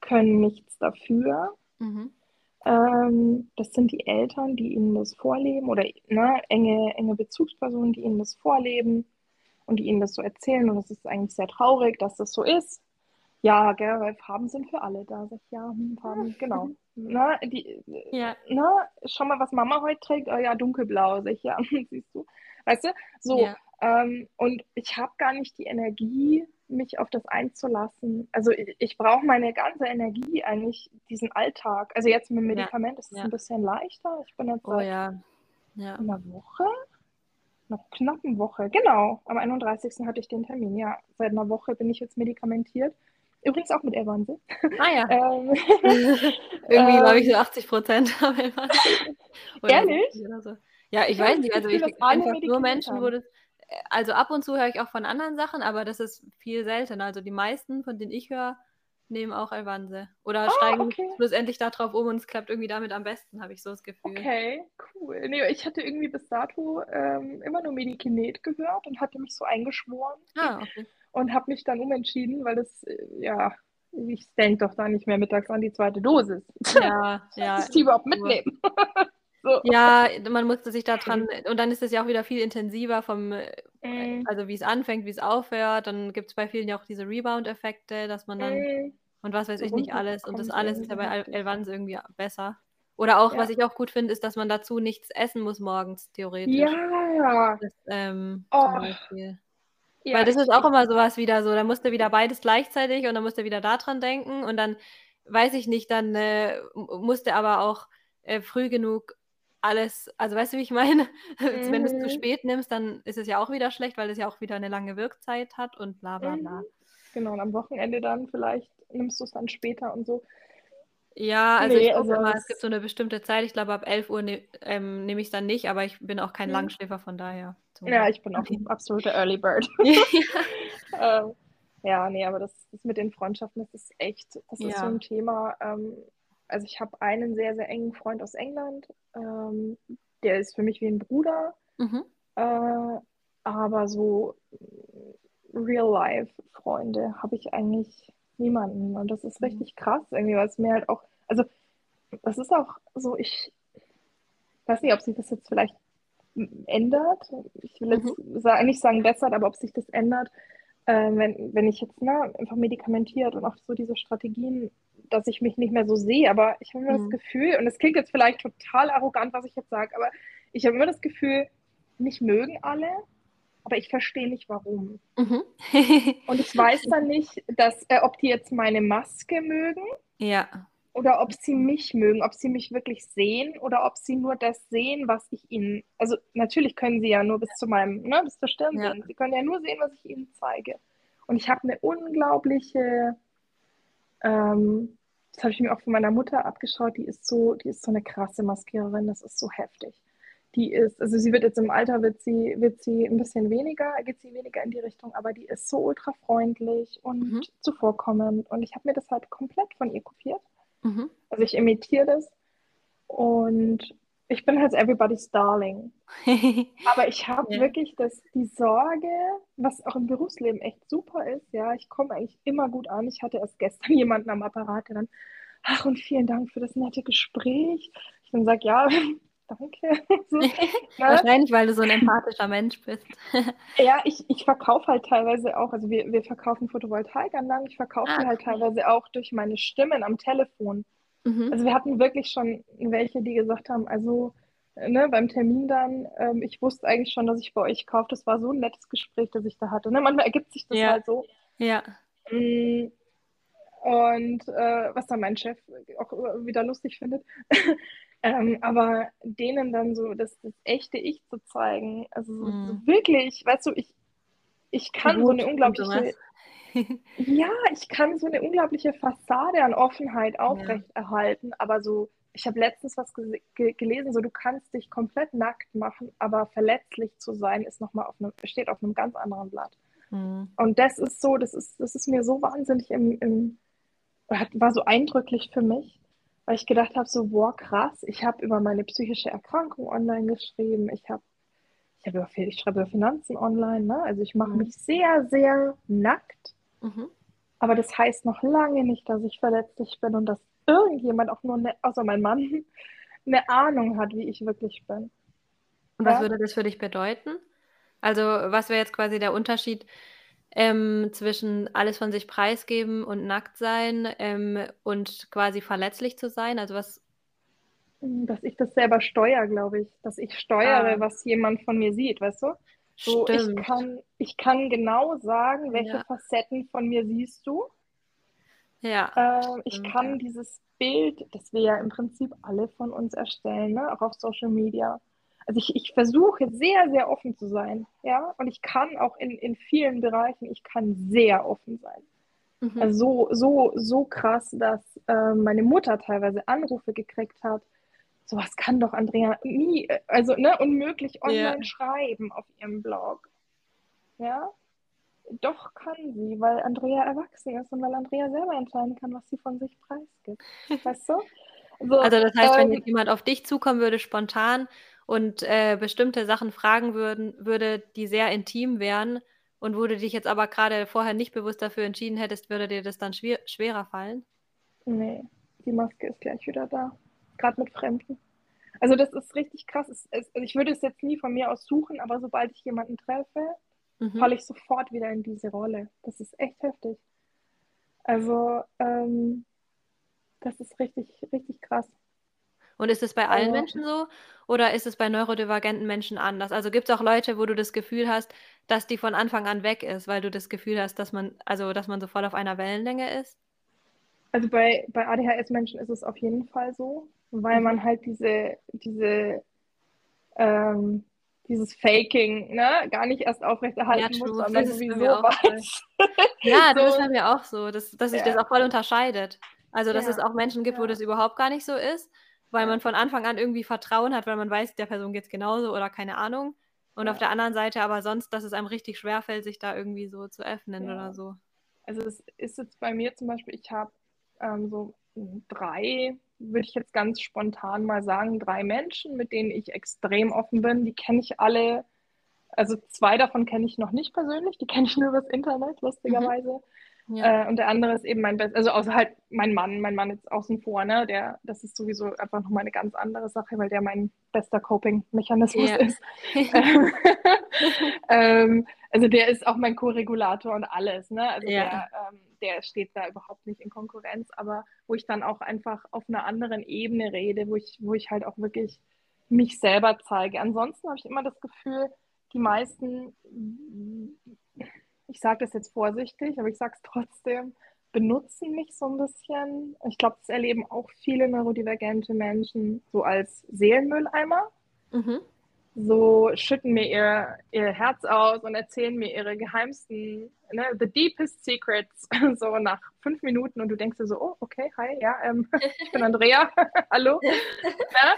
können nichts dafür. Mhm. Ähm, das sind die Eltern, die ihnen das vorleben oder ne, enge, enge Bezugspersonen, die ihnen das vorleben und die ihnen das so erzählen. Und es ist eigentlich sehr traurig, dass das so ist. Ja, gell, weil Farben sind für alle da. Sag ich, ja, Farben, genau. Na, die, ja. na, schau mal, was Mama heute trägt. Oh ja, dunkelblau. Sag ich, ja, siehst du. Weißt du? So, ja. Ähm, und ich habe gar nicht die Energie, mich auf das einzulassen. Also ich, ich brauche meine ganze Energie eigentlich, diesen Alltag. Also jetzt mit dem Medikament ja. ist es ja. ein bisschen leichter. Ich bin jetzt oh, ja. Ja. einer Woche, einer knappen Woche, genau. Am 31. hatte ich den Termin. Ja, seit einer Woche bin ich jetzt medikamentiert. Übrigens auch mit Evanse. Ah ja. ähm, Irgendwie glaube ich so 80 Prozent. Ehrlich? So. Ja, ich weiß nicht. Also ich einfach nur Menschen, wo das also ab und zu höre ich auch von anderen Sachen, aber das ist viel seltener. Also die meisten, von denen ich höre, nehmen auch Alvanse. Oder ah, steigen okay. schlussendlich darauf um und es klappt irgendwie damit am besten, habe ich so das Gefühl. Okay, cool. Nee, ich hatte irgendwie bis dato ähm, immer nur Medikinet gehört und hatte mich so eingeschworen. Ah, okay. Und habe mich dann umentschieden, weil das, äh, ja, ich denke doch da nicht mehr mittags an die zweite Dosis. Ja, ja. Das die überhaupt mitnehmen. So. Ja, man musste sich da dran, und dann ist es ja auch wieder viel intensiver vom, mm. also wie es anfängt, wie es aufhört. Dann gibt es bei vielen ja auch diese Rebound-Effekte, dass man dann, mm. und was weiß ich nicht alles, und das alles ist ja bei Elvans irgendwie besser. Oder auch, ja. was ich auch gut finde, ist, dass man dazu nichts essen muss morgens, theoretisch. Ja. Das, ähm, oh. Ja, Weil das ist auch immer sowas wieder so, da musst du wieder beides gleichzeitig und dann musst du wieder daran denken und dann, weiß ich nicht, dann äh, musst du aber auch äh, früh genug alles, also weißt du, wie ich meine? Mhm. Wenn du es zu spät nimmst, dann ist es ja auch wieder schlecht, weil es ja auch wieder eine lange Wirkzeit hat und bla bla bla. Mhm. Genau, und am Wochenende dann vielleicht nimmst du es dann später und so. Ja, also nee, ich gucke also mal, es gibt so eine bestimmte Zeit, ich glaube ab 11 Uhr ne, ähm, nehme ich es dann nicht, aber ich bin auch kein mhm. Langschläfer, von daher. Ja, ich bin auch ein absoluter Early Bird. ähm, ja, nee, aber das, das mit den Freundschaften, das ist echt, das ist ja. so ein Thema. Ähm, also ich habe einen sehr, sehr engen Freund aus England. Ähm, der ist für mich wie ein Bruder. Mhm. Äh, aber so Real-Life-Freunde habe ich eigentlich niemanden. Und das ist mhm. richtig krass irgendwie, weil es mir halt auch, also das ist auch so, ich weiß nicht, ob sich das jetzt vielleicht ändert. Ich will jetzt mhm. nicht sagen bessert, aber ob sich das ändert. äh, wenn, wenn ich jetzt ne, einfach medikamentiert und auch so diese Strategien, dass ich mich nicht mehr so sehe, aber ich habe immer mhm. das Gefühl, und es klingt jetzt vielleicht total arrogant, was ich jetzt sage, aber ich habe immer das Gefühl, mich mögen alle, aber ich verstehe nicht warum. Mhm. und ich weiß dann nicht, dass, äh, ob die jetzt meine Maske mögen. Ja. Oder ob sie mich mögen, ob sie mich wirklich sehen oder ob sie nur das sehen, was ich ihnen. Also natürlich können sie ja nur bis zu meinem, ne, bis zur Stirn ja. sehen. Sie können ja nur sehen, was ich ihnen zeige. Und ich habe eine unglaubliche, ähm, das habe ich mir auch von meiner Mutter abgeschaut, die ist so, die ist so eine krasse Maskiererin, das ist so heftig. Die ist, also sie wird jetzt im Alter, wird sie, wird sie ein bisschen weniger, geht sie weniger in die Richtung, aber die ist so ultra freundlich und mhm. zuvorkommend. Und ich habe mir das halt komplett von ihr kopiert. Mhm. Also ich imitiere das und ich bin halt everybody's darling. Aber ich habe ja. wirklich das, die Sorge, was auch im Berufsleben echt super ist, ja, ich komme eigentlich immer gut an. Ich hatte erst gestern jemanden am Apparat, der dann, ach und vielen Dank für das nette Gespräch. Ich dann sage, ja, danke. so, ne? Wahrscheinlich, weil du so ein empathischer Mensch bist. ja, ich, ich verkaufe halt teilweise auch, also wir, wir verkaufen Photovoltaikanlagen, ich verkaufe ah, halt teilweise auch durch meine Stimmen am Telefon. Mhm. Also wir hatten wirklich schon welche, die gesagt haben, also ne, beim Termin dann, ähm, ich wusste eigentlich schon, dass ich bei euch kaufe. Das war so ein nettes Gespräch, das ich da hatte. Ne? Manchmal ergibt sich das ja. halt so. Ja. Mm, und äh, was dann mein Chef auch wieder lustig findet. Ähm, aber denen dann so das, das echte Ich zu zeigen, also so, so wirklich, weißt du, ich, ich kann Gut, so eine unglaubliche, ja, ich kann so eine unglaubliche Fassade an Offenheit aufrechterhalten, ja. aber so, ich habe letztens was ge gelesen, so du kannst dich komplett nackt machen, aber verletzlich zu sein ist noch mal auf einem, steht auf einem ganz anderen Blatt. Mhm. Und das ist so, das ist, das ist mir so wahnsinnig im, im war so eindrücklich für mich weil ich gedacht habe, so, wow, krass, ich habe über meine psychische Erkrankung online geschrieben, ich habe ich, hab über, ich schreibe über Finanzen online, ne? also ich mache mhm. mich sehr, sehr nackt, mhm. aber das heißt noch lange nicht, dass ich verletzlich bin und dass irgendjemand auch nur, eine, außer mein Mann, eine Ahnung hat, wie ich wirklich bin. Und was ja? würde das für dich bedeuten? Also was wäre jetzt quasi der Unterschied ähm, zwischen alles von sich preisgeben und nackt sein ähm, und quasi verletzlich zu sein? Also was? Dass ich das selber steuere, glaube ich. Dass ich steuere, ah. was jemand von mir sieht, weißt du? So, ich, kann, ich kann genau sagen, welche ja. Facetten von mir siehst du. Ja. Äh, ich kann ja. dieses Bild, das wir ja im Prinzip alle von uns erstellen, ne? auch auf Social Media, also ich, ich versuche sehr, sehr offen zu sein, ja, und ich kann auch in, in vielen Bereichen, ich kann sehr offen sein. Mhm. Also so, so, so krass, dass äh, meine Mutter teilweise Anrufe gekriegt hat. Sowas kann doch Andrea nie, also ne, unmöglich online yeah. schreiben auf ihrem Blog. Ja, doch kann sie, weil Andrea erwachsen ist und weil Andrea selber entscheiden kann, was sie von sich preisgibt. Weißt du? So, also das heißt, ähm, wenn jemand auf dich zukommen würde, spontan und äh, bestimmte Sachen fragen würden, würde, die sehr intim wären und wo du dich jetzt aber gerade vorher nicht bewusst dafür entschieden hättest, würde dir das dann schwer, schwerer fallen? Nee, die Maske ist gleich wieder da. Gerade mit Fremden. Also das ist richtig krass. Es, es, also ich würde es jetzt nie von mir aus suchen, aber sobald ich jemanden treffe, mhm. falle ich sofort wieder in diese Rolle. Das ist echt heftig. Also ähm, das ist richtig, richtig krass. Und ist es bei allen oh. Menschen so oder ist es bei neurodivergenten Menschen anders? Also gibt es auch Leute, wo du das Gefühl hast, dass die von Anfang an weg ist, weil du das Gefühl hast, dass man, also dass man so voll auf einer Wellenlänge ist? Also bei, bei ADHS-Menschen ist es auf jeden Fall so, weil mhm. man halt diese, diese ähm, dieses Faking, ne, gar nicht erst aufrechterhalten ja, muss, sondern sowieso weiß. Ja, das ist bei mir auch so, dass, dass sich ja. das auch voll unterscheidet. Also, dass ja. es auch Menschen gibt, wo das überhaupt gar nicht so ist weil man von Anfang an irgendwie Vertrauen hat, weil man weiß, der Person geht es genauso oder keine Ahnung. Und auf der anderen Seite aber sonst, dass es einem richtig schwerfällt, sich da irgendwie so zu öffnen oder so. Also es ist jetzt bei mir zum Beispiel, ich habe ähm, so drei, würde ich jetzt ganz spontan mal sagen, drei Menschen, mit denen ich extrem offen bin. Die kenne ich alle, also zwei davon kenne ich noch nicht persönlich, die kenne ich nur übers Internet, lustigerweise. Mhm. Ja. Äh, und der andere ist eben mein Best, also außer halt mein Mann, mein Mann jetzt außen vor, ne? Der, das ist sowieso einfach nochmal eine ganz andere Sache, weil der mein bester Coping-Mechanismus ja. ist. ähm, also der ist auch mein Co-Regulator und alles, ne? Also ja. der, ähm, der steht da überhaupt nicht in Konkurrenz, aber wo ich dann auch einfach auf einer anderen Ebene rede, wo ich, wo ich halt auch wirklich mich selber zeige. Ansonsten habe ich immer das Gefühl, die meisten ich sage das jetzt vorsichtig, aber ich sage es trotzdem, benutzen mich so ein bisschen. Ich glaube, das erleben auch viele neurodivergente Menschen so als Seelenmülleimer. Mhm. So schütten mir ihr, ihr Herz aus und erzählen mir ihre geheimsten, ne, the deepest secrets, so nach fünf Minuten und du denkst dir so, oh, okay, hi, ja, ähm, ich bin Andrea, hallo. ja,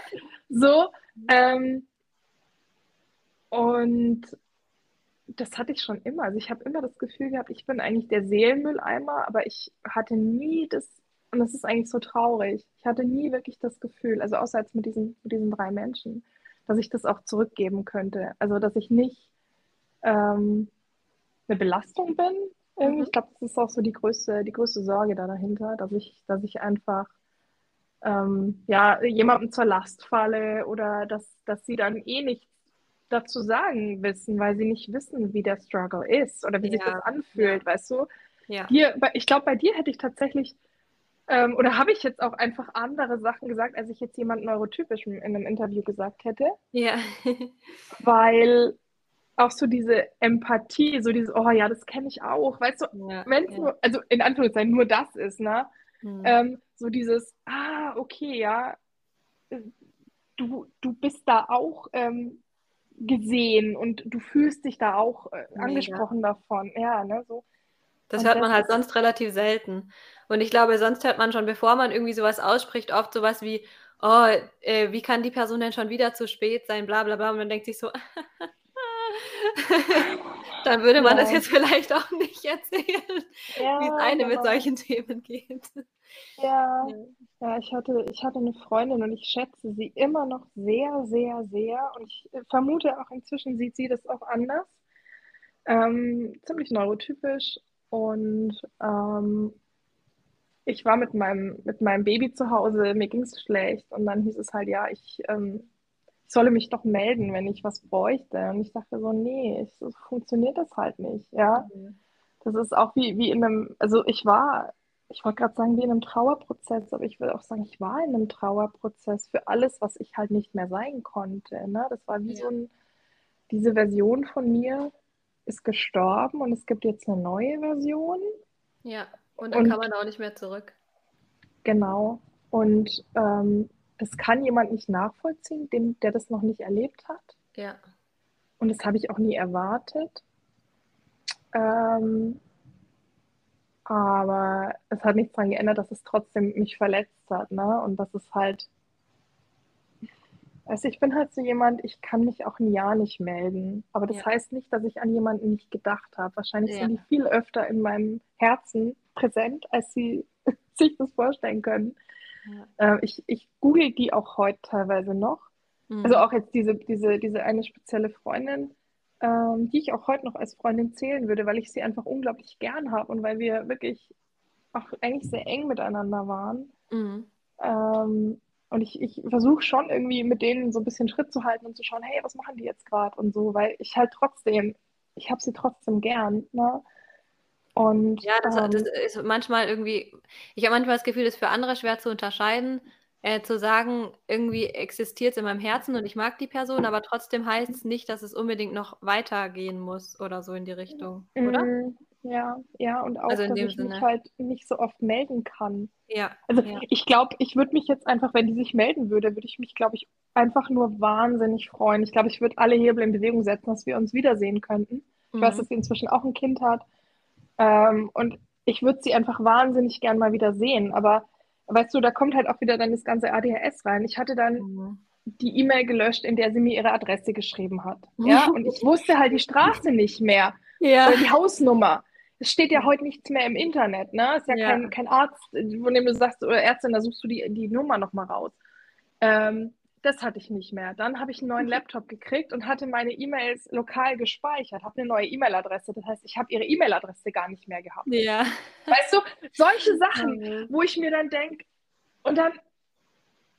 so, ähm, und das hatte ich schon immer. Also ich habe immer das Gefühl gehabt, ich bin eigentlich der Seelenmülleimer, aber ich hatte nie das, und das ist eigentlich so traurig, ich hatte nie wirklich das Gefühl, also außer jetzt mit diesen, mit diesen drei Menschen, dass ich das auch zurückgeben könnte. Also dass ich nicht ähm, eine Belastung bin. Mhm. Ich glaube, das ist auch so die größte, die größte Sorge da dahinter, dass ich, dass ich einfach ähm, ja, jemandem zur Last falle oder dass, dass sie dann eh nicht dazu sagen wissen, weil sie nicht wissen, wie der Struggle ist oder wie ja. sich das anfühlt, ja. weißt du? Ja. Dir, ich glaube, bei dir hätte ich tatsächlich, ähm, oder habe ich jetzt auch einfach andere Sachen gesagt, als ich jetzt jemand neurotypisch in einem Interview gesagt hätte. Ja. weil auch so diese Empathie, so dieses, oh ja, das kenne ich auch, weißt du, ja, wenn es ja. also in Anführungszeichen nur das ist, ne? Hm. Ähm, so dieses, ah, okay, ja, du, du bist da auch ähm, gesehen und du fühlst dich da auch äh, angesprochen Mega. davon. Ja, ne, so. Das hört man halt sonst relativ selten. Und ich glaube, sonst hört man schon, bevor man irgendwie sowas ausspricht, oft sowas wie, oh, äh, wie kann die Person denn schon wieder zu spät sein, bla bla bla. Und man denkt sich so, dann würde man ja. das jetzt vielleicht auch nicht erzählen, ja, wie es eine mit solchen Themen geht. Ja, ja, ich hatte, ich hatte eine Freundin und ich schätze sie immer noch sehr, sehr, sehr. Und ich vermute auch inzwischen sieht sie das auch anders. Ähm, ziemlich neurotypisch. Und ähm, ich war mit meinem, mit meinem Baby zu Hause, mir ging es schlecht. Und dann hieß es halt, ja, ich, ähm, ich solle mich doch melden, wenn ich was bräuchte. Und ich dachte so, nee, ich, so funktioniert das halt nicht. Ja. Mhm. Das ist auch wie, wie in einem, also ich war ich wollte gerade sagen, wie in einem Trauerprozess, aber ich will auch sagen, ich war in einem Trauerprozess für alles, was ich halt nicht mehr sein konnte. Ne? Das war wie ja. so ein, diese Version von mir ist gestorben und es gibt jetzt eine neue Version. Ja, und dann und, kann man auch nicht mehr zurück. Genau. Und ähm, das kann jemand nicht nachvollziehen, dem, der das noch nicht erlebt hat. Ja. Und das habe ich auch nie erwartet. Ähm, aber es hat nichts daran geändert, dass es trotzdem mich verletzt hat, ne? Und das ist halt. Also ich bin halt so jemand, ich kann mich auch ein Jahr nicht melden. Aber das ja. heißt nicht, dass ich an jemanden nicht gedacht habe. Wahrscheinlich ja. sind die viel öfter in meinem Herzen präsent, als sie sich das vorstellen können. Ja. Äh, ich, ich google die auch heute teilweise noch. Mhm. Also auch jetzt diese, diese, diese eine spezielle Freundin ähm, die ich auch heute noch als Freundin zählen würde, weil ich sie einfach unglaublich gern habe und weil wir wirklich auch eigentlich sehr eng miteinander waren. Mhm. Ähm, und ich, ich versuche schon irgendwie mit denen so ein bisschen Schritt zu halten und zu schauen, hey, was machen die jetzt gerade und so, weil ich halt trotzdem, ich habe sie trotzdem gern. Ne? Und, ja, das, ähm, das, ist manchmal irgendwie, ich habe manchmal das Gefühl, das ist für andere schwer zu unterscheiden, äh, zu sagen, irgendwie existiert es in meinem Herzen und ich mag die Person, aber trotzdem heißt es nicht, dass es unbedingt noch weitergehen muss oder so in die Richtung, oder? Ja, ja, und auch, also dass ich Sinne. mich halt nicht so oft melden kann. Ja. Also ja. ich glaube, ich würde mich jetzt einfach, wenn die sich melden würde, würde ich mich, glaube ich, einfach nur wahnsinnig freuen. Ich glaube, ich würde alle Hebel in Bewegung setzen, dass wir uns wiedersehen könnten. Ich mhm. weiß, dass sie inzwischen auch ein Kind hat. Ähm, und ich würde sie einfach wahnsinnig gern mal wieder sehen. Aber weißt du, da kommt halt auch wieder dann das ganze ADHS rein. Ich hatte dann mhm. die E-Mail gelöscht, in der sie mir ihre Adresse geschrieben hat. Ja, und ich wusste halt die Straße nicht mehr. Ja. Oder die Hausnummer. Es steht ja heute nichts mehr im Internet, ne? Ist ja, ja. Kein, kein Arzt, von dem du sagst, oder Ärztin, da suchst du die, die Nummer nochmal raus. Ähm, das hatte ich nicht mehr. Dann habe ich einen neuen Laptop gekriegt und hatte meine E-Mails lokal gespeichert, habe eine neue E-Mail-Adresse. Das heißt, ich habe ihre E-Mail-Adresse gar nicht mehr gehabt. Ja. Weißt du, solche Sachen, wo ich mir dann denke, und dann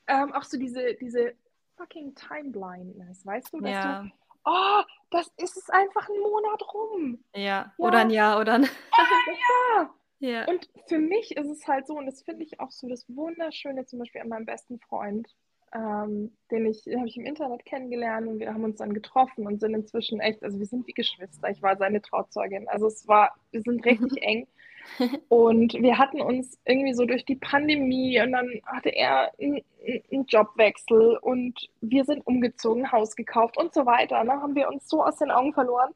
ähm, auch so diese, diese fucking Time Blindness, weißt du, dass ja. du, oh, das ist es einfach ein Monat rum. Ja, ja. oder ein Jahr oder ein. ja. ja. Und für mich ist es halt so, und das finde ich auch so das Wunderschöne zum Beispiel an meinem besten Freund ähm, den ich, habe ich im Internet kennengelernt und wir haben uns dann getroffen und sind inzwischen echt, also wir sind wie Geschwister. Ich war seine Trauzeugin. Also es war, wir sind richtig eng. Und wir hatten uns irgendwie so durch die Pandemie und dann hatte er einen, Jobwechsel und wir sind umgezogen, Haus gekauft und so weiter. Und dann haben wir uns so aus den Augen verloren.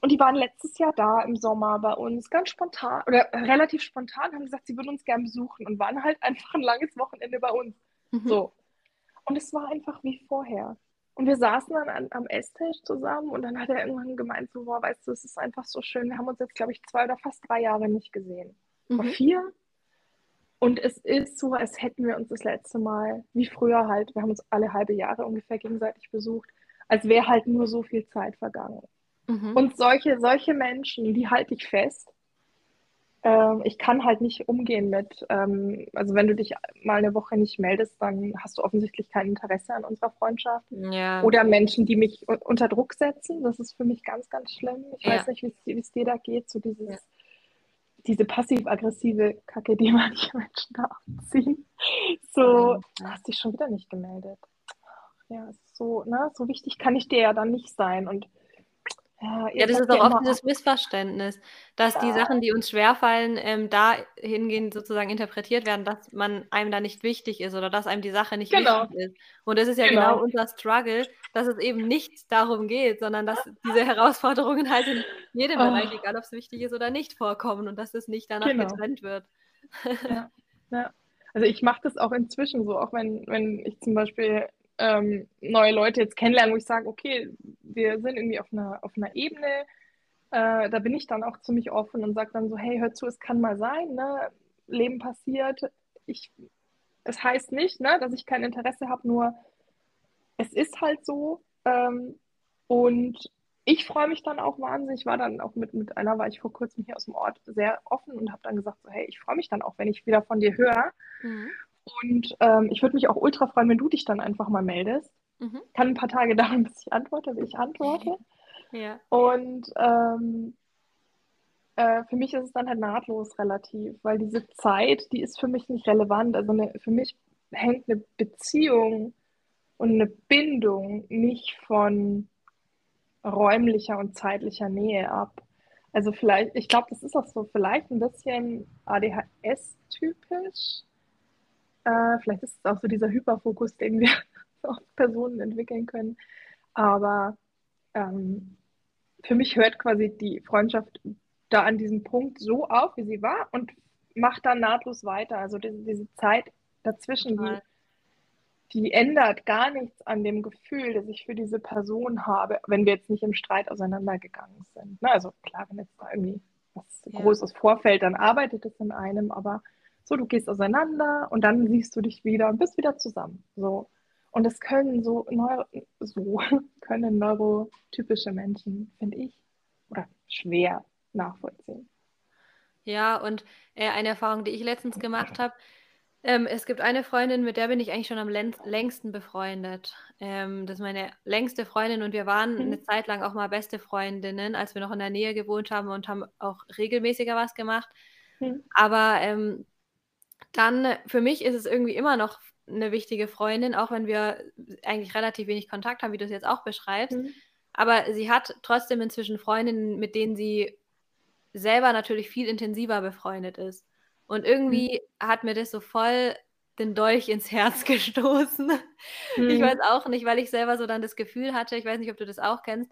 Und die waren letztes Jahr da im Sommer bei uns, ganz spontan oder relativ spontan, haben gesagt, sie würden uns gern besuchen und waren halt einfach ein langes Wochenende bei uns. Mhm. So. Und es war einfach wie vorher. Und wir saßen dann an, am Esstisch zusammen und dann hat er irgendwann gemeint, so, boah, weißt du, es ist einfach so schön. Wir haben uns jetzt, glaube ich, zwei oder fast drei Jahre nicht gesehen. Mhm. Oder vier. Und es ist so, als hätten wir uns das letzte Mal, wie früher halt, wir haben uns alle halbe Jahre ungefähr gegenseitig besucht, als wäre halt nur so viel Zeit vergangen. Mhm. Und solche, solche Menschen, die halte ich fest. Ähm, ich kann halt nicht umgehen mit, ähm, also wenn du dich mal eine Woche nicht meldest, dann hast du offensichtlich kein Interesse an unserer Freundschaft. Ja. Oder Menschen, die mich unter Druck setzen, das ist für mich ganz, ganz schlimm. Ich ja. weiß nicht, wie es dir da geht, so dieses, ja. diese passiv-aggressive Kacke, die manche Menschen da abziehen. So, du hast dich schon wieder nicht gemeldet. Ja, so, ne, so wichtig kann ich dir ja dann nicht sein. Und ja, ja, das ist auch oft dieses Missverständnis, dass ja. die Sachen, die uns schwerfallen, ähm, dahingehend sozusagen interpretiert werden, dass man einem da nicht wichtig ist oder dass einem die Sache nicht genau. wichtig ist. Und das ist ja genau. genau. unser Struggle, dass es eben nicht darum geht, sondern dass diese Herausforderungen halt in jedem oh. Bereich, egal ob es wichtig ist oder nicht, vorkommen und dass es nicht danach genau. getrennt wird. Ja. ja. Also ich mache das auch inzwischen so, auch wenn, wenn ich zum Beispiel ähm, neue Leute jetzt kennenlernen, wo ich sage, okay, wir sind irgendwie auf einer, auf einer Ebene, äh, da bin ich dann auch ziemlich offen und sage dann so, hey, hör zu, es kann mal sein, ne? Leben passiert. Ich, es heißt nicht, ne, dass ich kein Interesse habe, nur es ist halt so. Ähm, und ich freue mich dann auch wahnsinnig. Ich war dann auch mit, mit einer, war ich vor kurzem hier aus dem Ort sehr offen und habe dann gesagt, so, hey, ich freue mich dann auch, wenn ich wieder von dir höre. Mhm. Und ähm, ich würde mich auch ultra freuen, wenn du dich dann einfach mal meldest. Mhm. Kann ein paar Tage dauern, bis ich antworte, wie ich antworte. Ja. Und ähm, äh, für mich ist es dann halt nahtlos relativ, weil diese Zeit, die ist für mich nicht relevant. Also eine, für mich hängt eine Beziehung und eine Bindung nicht von räumlicher und zeitlicher Nähe ab. Also vielleicht, ich glaube, das ist auch so vielleicht ein bisschen ADHS-typisch, äh, vielleicht ist es auch so dieser Hyperfokus, den wir auf Personen entwickeln können. Aber ähm, für mich hört quasi die Freundschaft da an diesem Punkt so auf, wie sie war und macht dann nahtlos weiter. Also diese, diese Zeit dazwischen, die, die ändert gar nichts an dem Gefühl, das ich für diese Person habe, wenn wir jetzt nicht im Streit auseinandergegangen sind. Na, also klar, wenn jetzt da irgendwie was ja. Großes vorfällt, dann arbeitet es in einem, aber so, du gehst auseinander und dann siehst du dich wieder und bist wieder zusammen. So. Und das können so, Neuro, so können neurotypische Menschen, finde ich, oder schwer nachvollziehen. Ja, und äh, eine Erfahrung, die ich letztens gemacht habe, ähm, es gibt eine Freundin, mit der bin ich eigentlich schon am längsten befreundet. Ähm, das ist meine längste Freundin und wir waren mhm. eine Zeit lang auch mal beste Freundinnen, als wir noch in der Nähe gewohnt haben und haben auch regelmäßiger was gemacht. Mhm. Aber ähm, dann für mich ist es irgendwie immer noch eine wichtige Freundin, auch wenn wir eigentlich relativ wenig Kontakt haben, wie du es jetzt auch beschreibst. Mhm. Aber sie hat trotzdem inzwischen Freundinnen, mit denen sie selber natürlich viel intensiver befreundet ist. Und irgendwie mhm. hat mir das so voll den Dolch ins Herz gestoßen. Mhm. Ich weiß auch nicht, weil ich selber so dann das Gefühl hatte, ich weiß nicht, ob du das auch kennst,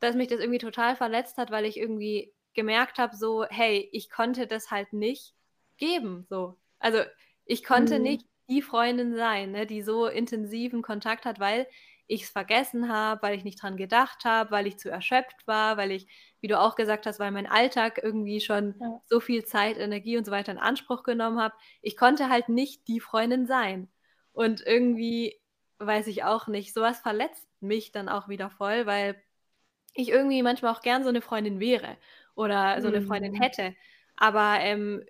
dass mich das irgendwie total verletzt hat, weil ich irgendwie gemerkt habe, so, hey, ich konnte das halt nicht geben. So, also ich konnte mhm. nicht die Freundin sein, ne, die so intensiven Kontakt hat, weil ich es vergessen habe, weil ich nicht dran gedacht habe, weil ich zu erschöpft war, weil ich, wie du auch gesagt hast, weil mein Alltag irgendwie schon ja. so viel Zeit, Energie und so weiter in Anspruch genommen habe. Ich konnte halt nicht die Freundin sein. Und irgendwie weiß ich auch nicht. Sowas verletzt mich dann auch wieder voll, weil ich irgendwie manchmal auch gern so eine Freundin wäre oder so eine Freundin mhm. hätte. Aber ähm,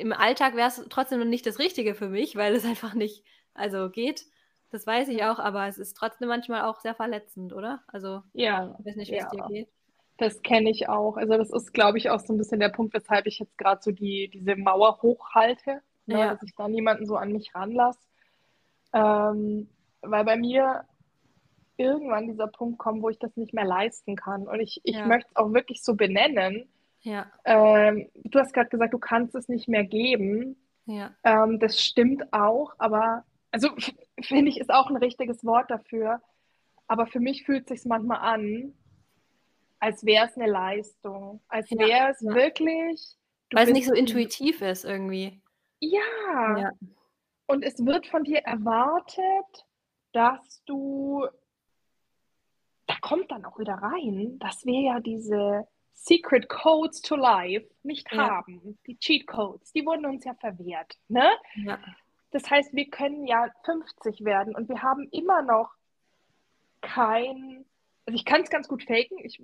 im Alltag wäre es trotzdem noch nicht das Richtige für mich, weil es einfach nicht, also geht. Das weiß ich auch, aber es ist trotzdem manchmal auch sehr verletzend, oder? Also, ja, ich weiß nicht, wie ja. es dir geht. Das kenne ich auch. Also, das ist, glaube ich, auch so ein bisschen der Punkt, weshalb ich jetzt gerade so die, diese Mauer hochhalte, ne, ja. dass ich da niemanden so an mich ranlasse. Ähm, weil bei mir irgendwann dieser Punkt kommt, wo ich das nicht mehr leisten kann. Und ich, ich ja. möchte es auch wirklich so benennen. Ja. Ähm, du hast gerade gesagt, du kannst es nicht mehr geben. Ja. Ähm, das stimmt auch, aber also finde ich, ist auch ein richtiges Wort dafür. Aber für mich fühlt es sich manchmal an, als wäre es eine Leistung, als ja, wäre es ja. wirklich. Weil es nicht so intuitiv ist irgendwie. Ja. ja. Und es wird von dir erwartet, dass du. Da kommt dann auch wieder rein, dass wir ja diese Secret Codes to Life nicht haben. Die Cheat Codes, die wurden uns ja verwehrt. Ne? Ja. Das heißt, wir können ja 50 werden und wir haben immer noch kein, also ich kann es ganz gut faken. Ich,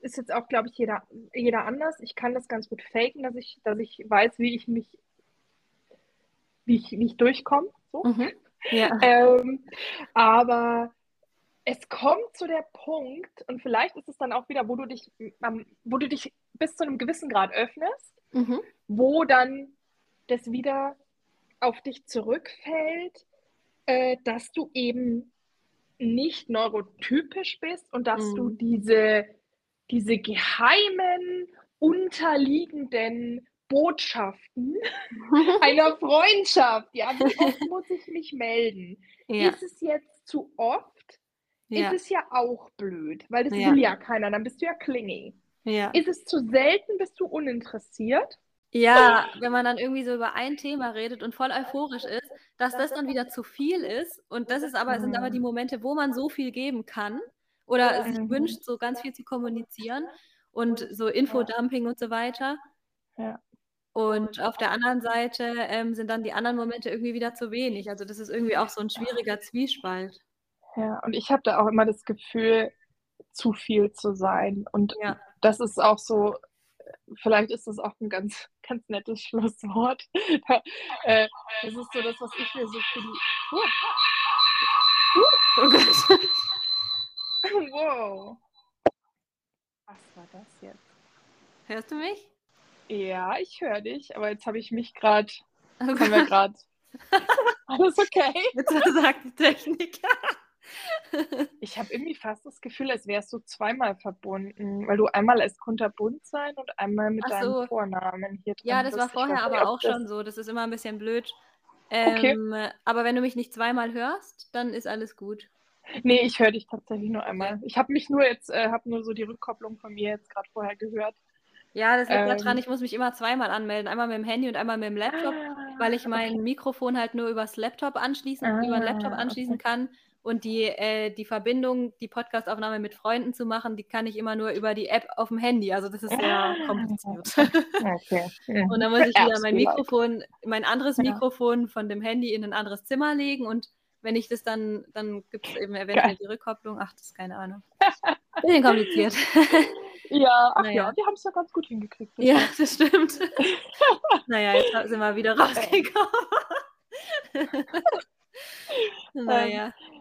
ist jetzt auch, glaube ich, jeder, jeder anders. Ich kann das ganz gut faken, dass ich, dass ich weiß, wie ich mich, wie ich, wie ich durchkomme. So. Mhm. Ja. ähm, aber es kommt zu der Punkt, und vielleicht ist es dann auch wieder, wo du dich, wo du dich bis zu einem gewissen Grad öffnest, mhm. wo dann das wieder auf dich zurückfällt, äh, dass du eben nicht neurotypisch bist und dass mhm. du diese, diese geheimen, unterliegenden Botschaften einer Freundschaft, ja, wie oft muss ich mich melden? Ja. Ist es jetzt zu oft? Ja. Ist es ja auch blöd, weil das ja. will ja keiner, dann bist du ja clingy. Ja. Ist es zu selten, bist du uninteressiert? Ja, wenn man dann irgendwie so über ein Thema redet und voll euphorisch ist, dass das dann wieder zu viel ist. Und das ist aber, sind aber die Momente, wo man so viel geben kann oder sich mhm. wünscht, so ganz viel zu kommunizieren und so Infodumping und so weiter. Ja. Und auf der anderen Seite ähm, sind dann die anderen Momente irgendwie wieder zu wenig. Also das ist irgendwie auch so ein schwieriger Zwiespalt. Ja, und ich habe da auch immer das Gefühl, zu viel zu sein. Und ja. das ist auch so, vielleicht ist das auch ein ganz, ganz nettes Schlusswort. äh, das ist so das, was ich mir so für die. Oh, oh Gott. wow. Was war das jetzt? Hörst du mich? Ja, ich höre dich, aber jetzt habe ich mich gerade. Oh haben wir gerade. Alles okay? Jetzt sagt die Technik. Ich habe irgendwie fast das Gefühl, als wärst du zweimal verbunden, weil du einmal als kunterbunt sein und einmal mit Ach deinem so. Vornamen hier drin Ja, das war vorher aber auch schon so. Das ist immer ein bisschen blöd. Ähm, okay. Aber wenn du mich nicht zweimal hörst, dann ist alles gut. Nee, ich höre dich tatsächlich nur einmal. Ich habe mich nur jetzt, äh, habe nur so die Rückkopplung von mir jetzt gerade vorher gehört. Ja, das liegt ähm, daran, ich muss mich immer zweimal anmelden. Einmal mit dem Handy und einmal mit dem Laptop, ah, weil ich mein okay. Mikrofon halt nur übers Laptop anschließen, ah, über den Laptop anschließen okay. kann. Und die, äh, die Verbindung, die Podcastaufnahme mit Freunden zu machen, die kann ich immer nur über die App auf dem Handy. Also das ist sehr ah, kompliziert. Okay. und dann muss ich wieder mein Mikrofon, mein anderes Mikrofon von dem Handy in ein anderes Zimmer legen und wenn ich das dann, dann gibt es eben eventuell Geil. die Rückkopplung. Ach, das ist keine Ahnung. Bisschen kompliziert. Ja, ach naja. ja, die haben es ja ganz gut hingekriegt. Bitte. Ja, das stimmt. naja, jetzt sind wir wieder rausgekommen. naja. Ähm,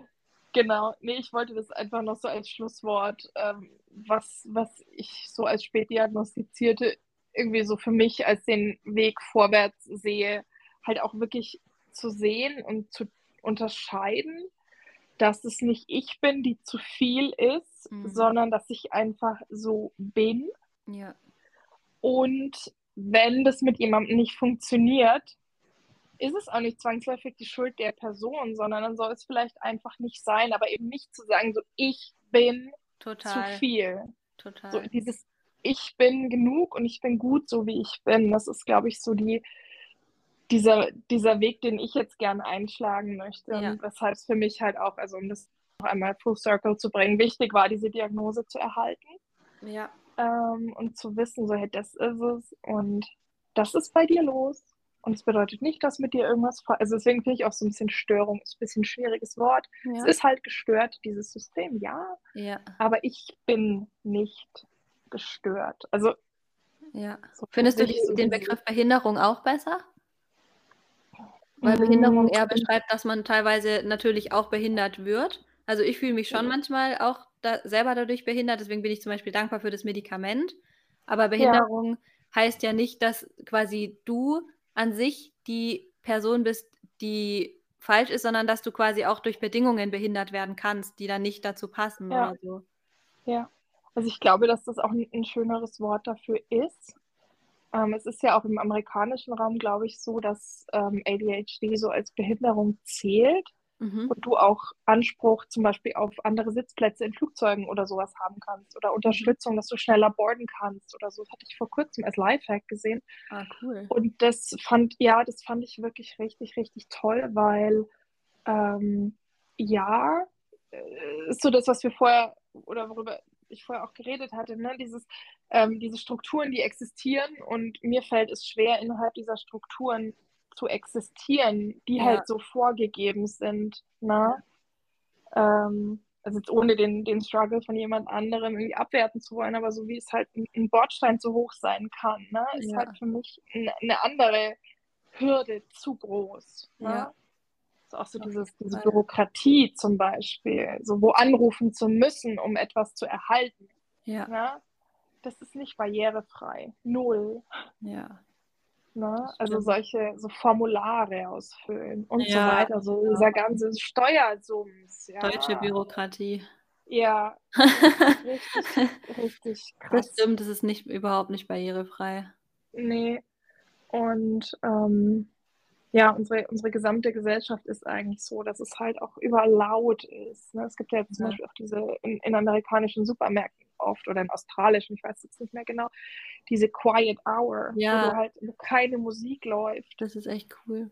Genau, nee, ich wollte das einfach noch so als Schlusswort, ähm, was, was ich so als Spätdiagnostizierte irgendwie so für mich als den Weg vorwärts sehe, halt auch wirklich zu sehen und zu unterscheiden, dass es nicht ich bin, die zu viel ist, mhm. sondern dass ich einfach so bin. Ja. Und wenn das mit jemandem nicht funktioniert, ist es auch nicht zwangsläufig die Schuld der Person, sondern dann soll es vielleicht einfach nicht sein, aber eben nicht zu sagen, so ich bin Total. zu viel. Total. So dieses ich bin genug und ich bin gut, so wie ich bin. Das ist, glaube ich, so die, dieser, dieser Weg, den ich jetzt gern einschlagen möchte. Ja. Und weshalb es für mich halt auch, also um das noch einmal full circle zu bringen, wichtig war, diese Diagnose zu erhalten. Ja. Ähm, und zu wissen, so, hey, das ist es und das ist bei dir los. Und es bedeutet nicht, dass mit dir irgendwas, also deswegen finde ich auch so ein bisschen Störung, ist ein bisschen ein schwieriges Wort. Ja. Es ist halt gestört, dieses System, ja. ja. Aber ich bin nicht gestört. Also. Ja. So Findest du die, den Begriff Behinderung auch besser? Weil Behinderung eher beschreibt, dass man teilweise natürlich auch behindert wird. Also ich fühle mich schon manchmal auch da selber dadurch behindert, deswegen bin ich zum Beispiel dankbar für das Medikament. Aber Behinderung ja. heißt ja nicht, dass quasi du an sich die Person bist, die falsch ist, sondern dass du quasi auch durch Bedingungen behindert werden kannst, die dann nicht dazu passen ja. oder so. Ja, also ich glaube, dass das auch ein, ein schöneres Wort dafür ist. Ähm, es ist ja auch im amerikanischen Raum, glaube ich, so, dass ähm, ADHD so als Behinderung zählt mhm. und du auch Anspruch zum Beispiel auf andere Sitzplätze in Flugzeugen oder sowas haben kannst oder Unterstützung, dass du schneller boarden kannst oder so. Das hatte ich vor kurzem als Lifehack gesehen. Ah, cool. Und das fand, ja, das fand ich wirklich richtig, richtig toll, weil ähm, ja, äh, ist so das, was wir vorher oder worüber ich vorher auch geredet hatte, ne? Dieses, ähm, diese Strukturen, die existieren und mir fällt es schwer, innerhalb dieser Strukturen zu existieren, die ja. halt so vorgegeben sind. Ne? Ähm, also jetzt ohne den, den Struggle von jemand anderem irgendwie abwerten zu wollen, aber so wie es halt ein, ein Bordstein zu hoch sein kann, ne, ist ja. halt für mich eine, eine andere Hürde zu groß. Ne? Ja. Ist auch so dieses, diese Bürokratie zum Beispiel, so wo anrufen zu müssen, um etwas zu erhalten. Ja. Ne? Das ist nicht barrierefrei. Null. Ja. Ne? Also solche so Formulare ausfüllen und ja, so weiter. So ja. dieser ganze Steuersums. Ja. Deutsche Bürokratie. Ja, richtig, richtig krass. Das stimmt, das ist nicht, überhaupt nicht barrierefrei. Nee. Und ähm, ja, unsere, unsere gesamte Gesellschaft ist eigentlich so, dass es halt auch überall laut ist. Ne? Es gibt ja zum. Beispiel auch diese in, in amerikanischen Supermärkten oft oder in australischen, ich weiß jetzt nicht mehr genau, diese Quiet Hour, ja. wo halt keine Musik läuft. Das ist echt cool.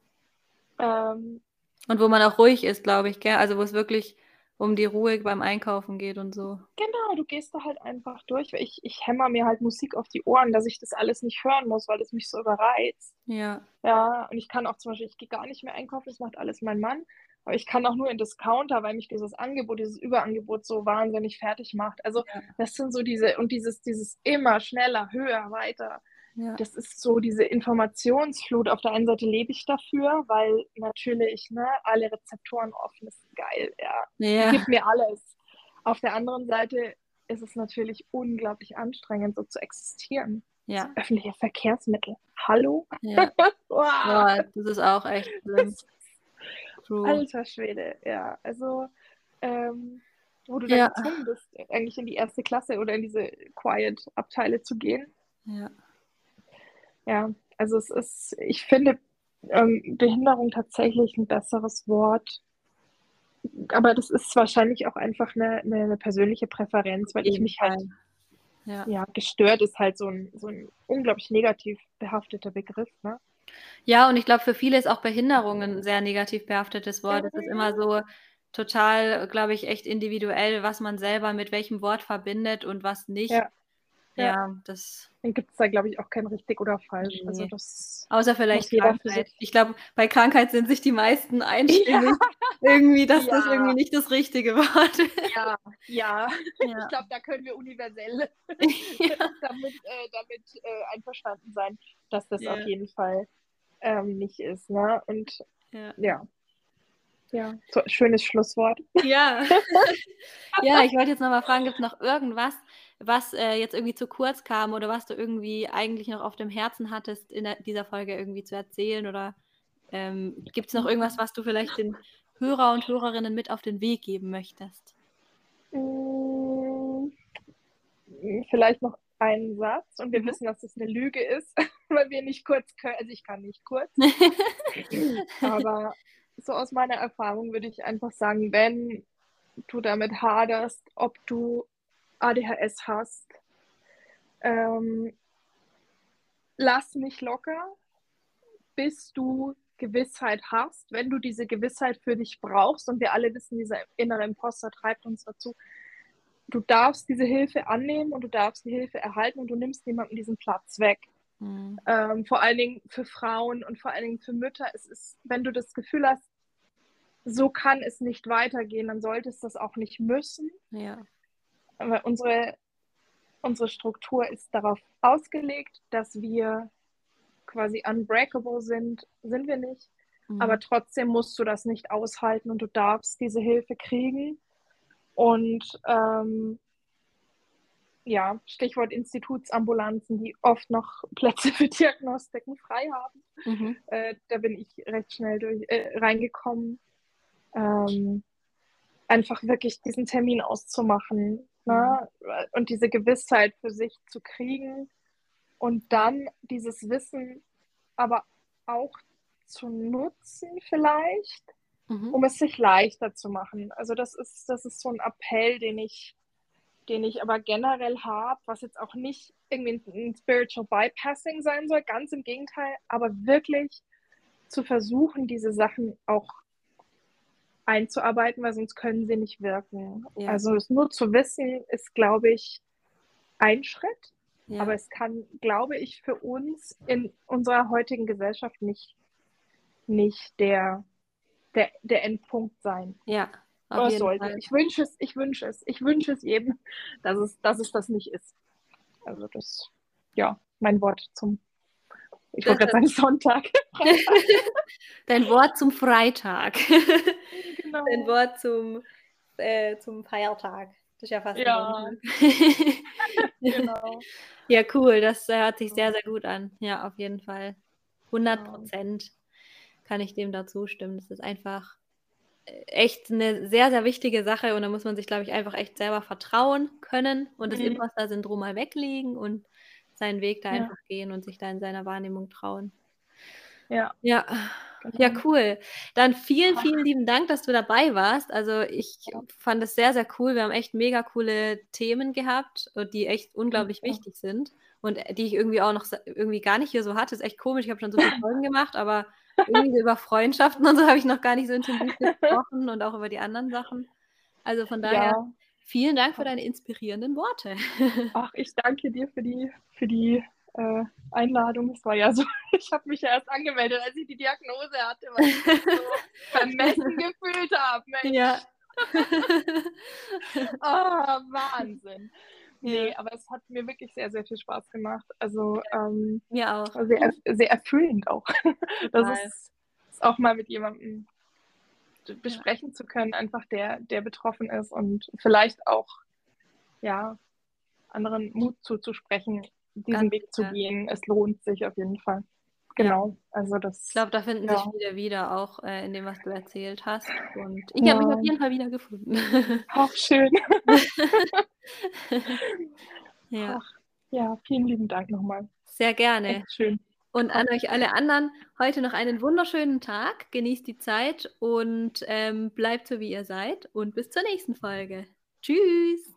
Ähm, und wo man auch ruhig ist, glaube ich, gell? Also wo es wirklich um die Ruhe beim Einkaufen geht und so. Genau, du gehst da halt einfach durch. Ich, ich hämmer mir halt Musik auf die Ohren, dass ich das alles nicht hören muss, weil es mich so überreizt. Ja. Ja, und ich kann auch zum Beispiel, ich gehe gar nicht mehr einkaufen, das macht alles mein Mann. Aber ich kann auch nur in Discounter, weil mich dieses Angebot, dieses Überangebot so wahnsinnig fertig macht. Also ja. das sind so diese, und dieses, dieses immer schneller, höher, weiter. Ja. Das ist so diese Informationsflut. Auf der einen Seite lebe ich dafür, weil natürlich ne, alle Rezeptoren offen ist geil. Ja. ja. Gib mir alles. Auf der anderen Seite ist es natürlich unglaublich anstrengend, so zu existieren. Ja. Öffentliche Verkehrsmittel. Hallo? Ja. wow. Boah, das ist auch echt schlimm. True. Alter Schwede, ja. Also, ähm, wo du dann ja. gezwungen bist, eigentlich in die erste Klasse oder in diese Quiet-Abteile zu gehen. Ja. Ja, also es ist, ich finde ähm, Behinderung tatsächlich ein besseres Wort. Aber das ist wahrscheinlich auch einfach eine, eine persönliche Präferenz, weil ich mich halt ja. ja. gestört ist halt so ein, so ein unglaublich negativ behafteter Begriff. Ne? Ja, und ich glaube, für viele ist auch Behinderung ein sehr negativ behaftetes Wort. Es ist immer so total, glaube ich, echt individuell, was man selber mit welchem Wort verbindet und was nicht. Ja, ja, ja das. Dann gibt es da, glaube ich, auch kein richtig oder falsch. Also nee. Also das Außer vielleicht Krankheit. Ich glaube, bei Krankheit sind sich die meisten einstimmig. Ja. Irgendwie, dass das irgendwie nicht das richtige Wort ist. Ja, ja. Ich glaube, da können wir universell damit, äh, damit äh, einverstanden sein, dass das auf jeden Fall ähm, nicht ist. Ne? Und ja. ja. Ja, so, schönes Schlusswort. Ja. ja, ich wollte jetzt nochmal fragen, gibt es noch irgendwas, was äh, jetzt irgendwie zu kurz kam oder was du irgendwie eigentlich noch auf dem Herzen hattest, in der, dieser Folge irgendwie zu erzählen? Oder ähm, gibt es noch irgendwas, was du vielleicht den Hörer und Hörerinnen mit auf den Weg geben möchtest? Hm, vielleicht noch einen Satz und wir mhm. wissen, dass das eine Lüge ist, weil wir nicht kurz können. Also ich kann nicht kurz. Aber so aus meiner Erfahrung würde ich einfach sagen, wenn du damit haderst, ob du ADHS hast, ähm, lass nicht locker, bis du Gewissheit hast. Wenn du diese Gewissheit für dich brauchst, und wir alle wissen, dieser innere Imposter treibt uns dazu, du darfst diese Hilfe annehmen und du darfst die Hilfe erhalten und du nimmst niemandem diesen Platz weg. Mhm. Ähm, vor allen Dingen für Frauen und vor allen Dingen für Mütter. Es ist, wenn du das Gefühl hast, so kann es nicht weitergehen, dann sollte es das auch nicht müssen. Ja. Aber unsere, unsere Struktur ist darauf ausgelegt, dass wir quasi unbreakable sind, sind wir nicht. Mhm. Aber trotzdem musst du das nicht aushalten und du darfst diese Hilfe kriegen. Und ähm, ja, Stichwort Institutsambulanzen, die oft noch Plätze für Diagnostiken frei haben. Mhm. Äh, da bin ich recht schnell durch, äh, reingekommen. Ähm, einfach wirklich diesen Termin auszumachen ne? und diese Gewissheit für sich zu kriegen und dann dieses Wissen aber auch zu nutzen vielleicht, mhm. um es sich leichter zu machen. Also das ist, das ist so ein Appell, den ich, den ich aber generell habe, was jetzt auch nicht irgendwie ein Spiritual Bypassing sein soll, ganz im Gegenteil, aber wirklich zu versuchen, diese Sachen auch einzuarbeiten, weil sonst können sie nicht wirken. Ja. Also es nur zu wissen, ist, glaube ich, ein Schritt. Ja. Aber es kann, glaube ich, für uns in unserer heutigen Gesellschaft nicht nicht der, der, der Endpunkt sein. Ja. Auf jeden sollte. Fall. Ich wünsche es, ich wünsche es, ich wünsche es jedem, dass es, dass es das nicht ist. Also das, ja, mein Wort zum, ich wollte gerade sagen Sonntag. Dein Wort zum Freitag. Genau. Dein Wort zum, äh, zum Feiertag. Das ist ja fast ja. genau. Ja, cool. Das äh, hört sich sehr, sehr gut an. Ja, auf jeden Fall. 100 Prozent kann ich dem da zustimmen. Das ist einfach äh, echt eine sehr, sehr wichtige Sache und da muss man sich, glaube ich, einfach echt selber vertrauen können und das mhm. Imposter-Syndrom mal weglegen und seinen Weg da ja. einfach gehen und sich da in seiner Wahrnehmung trauen. Ja. Ja. Genau. Ja, cool. Dann vielen, vielen lieben Dank, dass du dabei warst. Also ich fand es sehr, sehr cool. Wir haben echt mega coole Themen gehabt, die echt unglaublich ja. wichtig sind und die ich irgendwie auch noch irgendwie gar nicht hier so hatte. Ist echt komisch. Ich habe schon so viele Folgen gemacht, aber irgendwie über Freundschaften und so habe ich noch gar nicht so intensiv gesprochen und auch über die anderen Sachen. Also von daher ja. Vielen Dank für deine inspirierenden Worte. Ach, ich danke dir für die, für die äh, Einladung. Es war ja so, ich habe mich ja erst angemeldet, als ich die Diagnose hatte, weil ich mich so vermessen gefühlt habe. Ja. oh, Wahnsinn. Nee, aber es hat mir wirklich sehr, sehr viel Spaß gemacht. Also ähm, mir auch. Sehr, sehr erfüllend auch. das ist, ist, auch mal mit jemandem besprechen zu können, einfach der, der betroffen ist und vielleicht auch ja, anderen Mut zuzusprechen, diesen Ganz Weg zu gehen. Es lohnt sich auf jeden Fall. Genau. Ja. Also das. Ich glaube, da finden ja. sich viele wieder auch äh, in dem, was du erzählt hast. Und ich ja. habe mich auf jeden Fall wieder gefunden. Auch schön. ja. Ach, ja, vielen lieben Dank nochmal. Sehr gerne. Echt schön. Und an euch alle anderen heute noch einen wunderschönen Tag. Genießt die Zeit und ähm, bleibt so, wie ihr seid. Und bis zur nächsten Folge. Tschüss.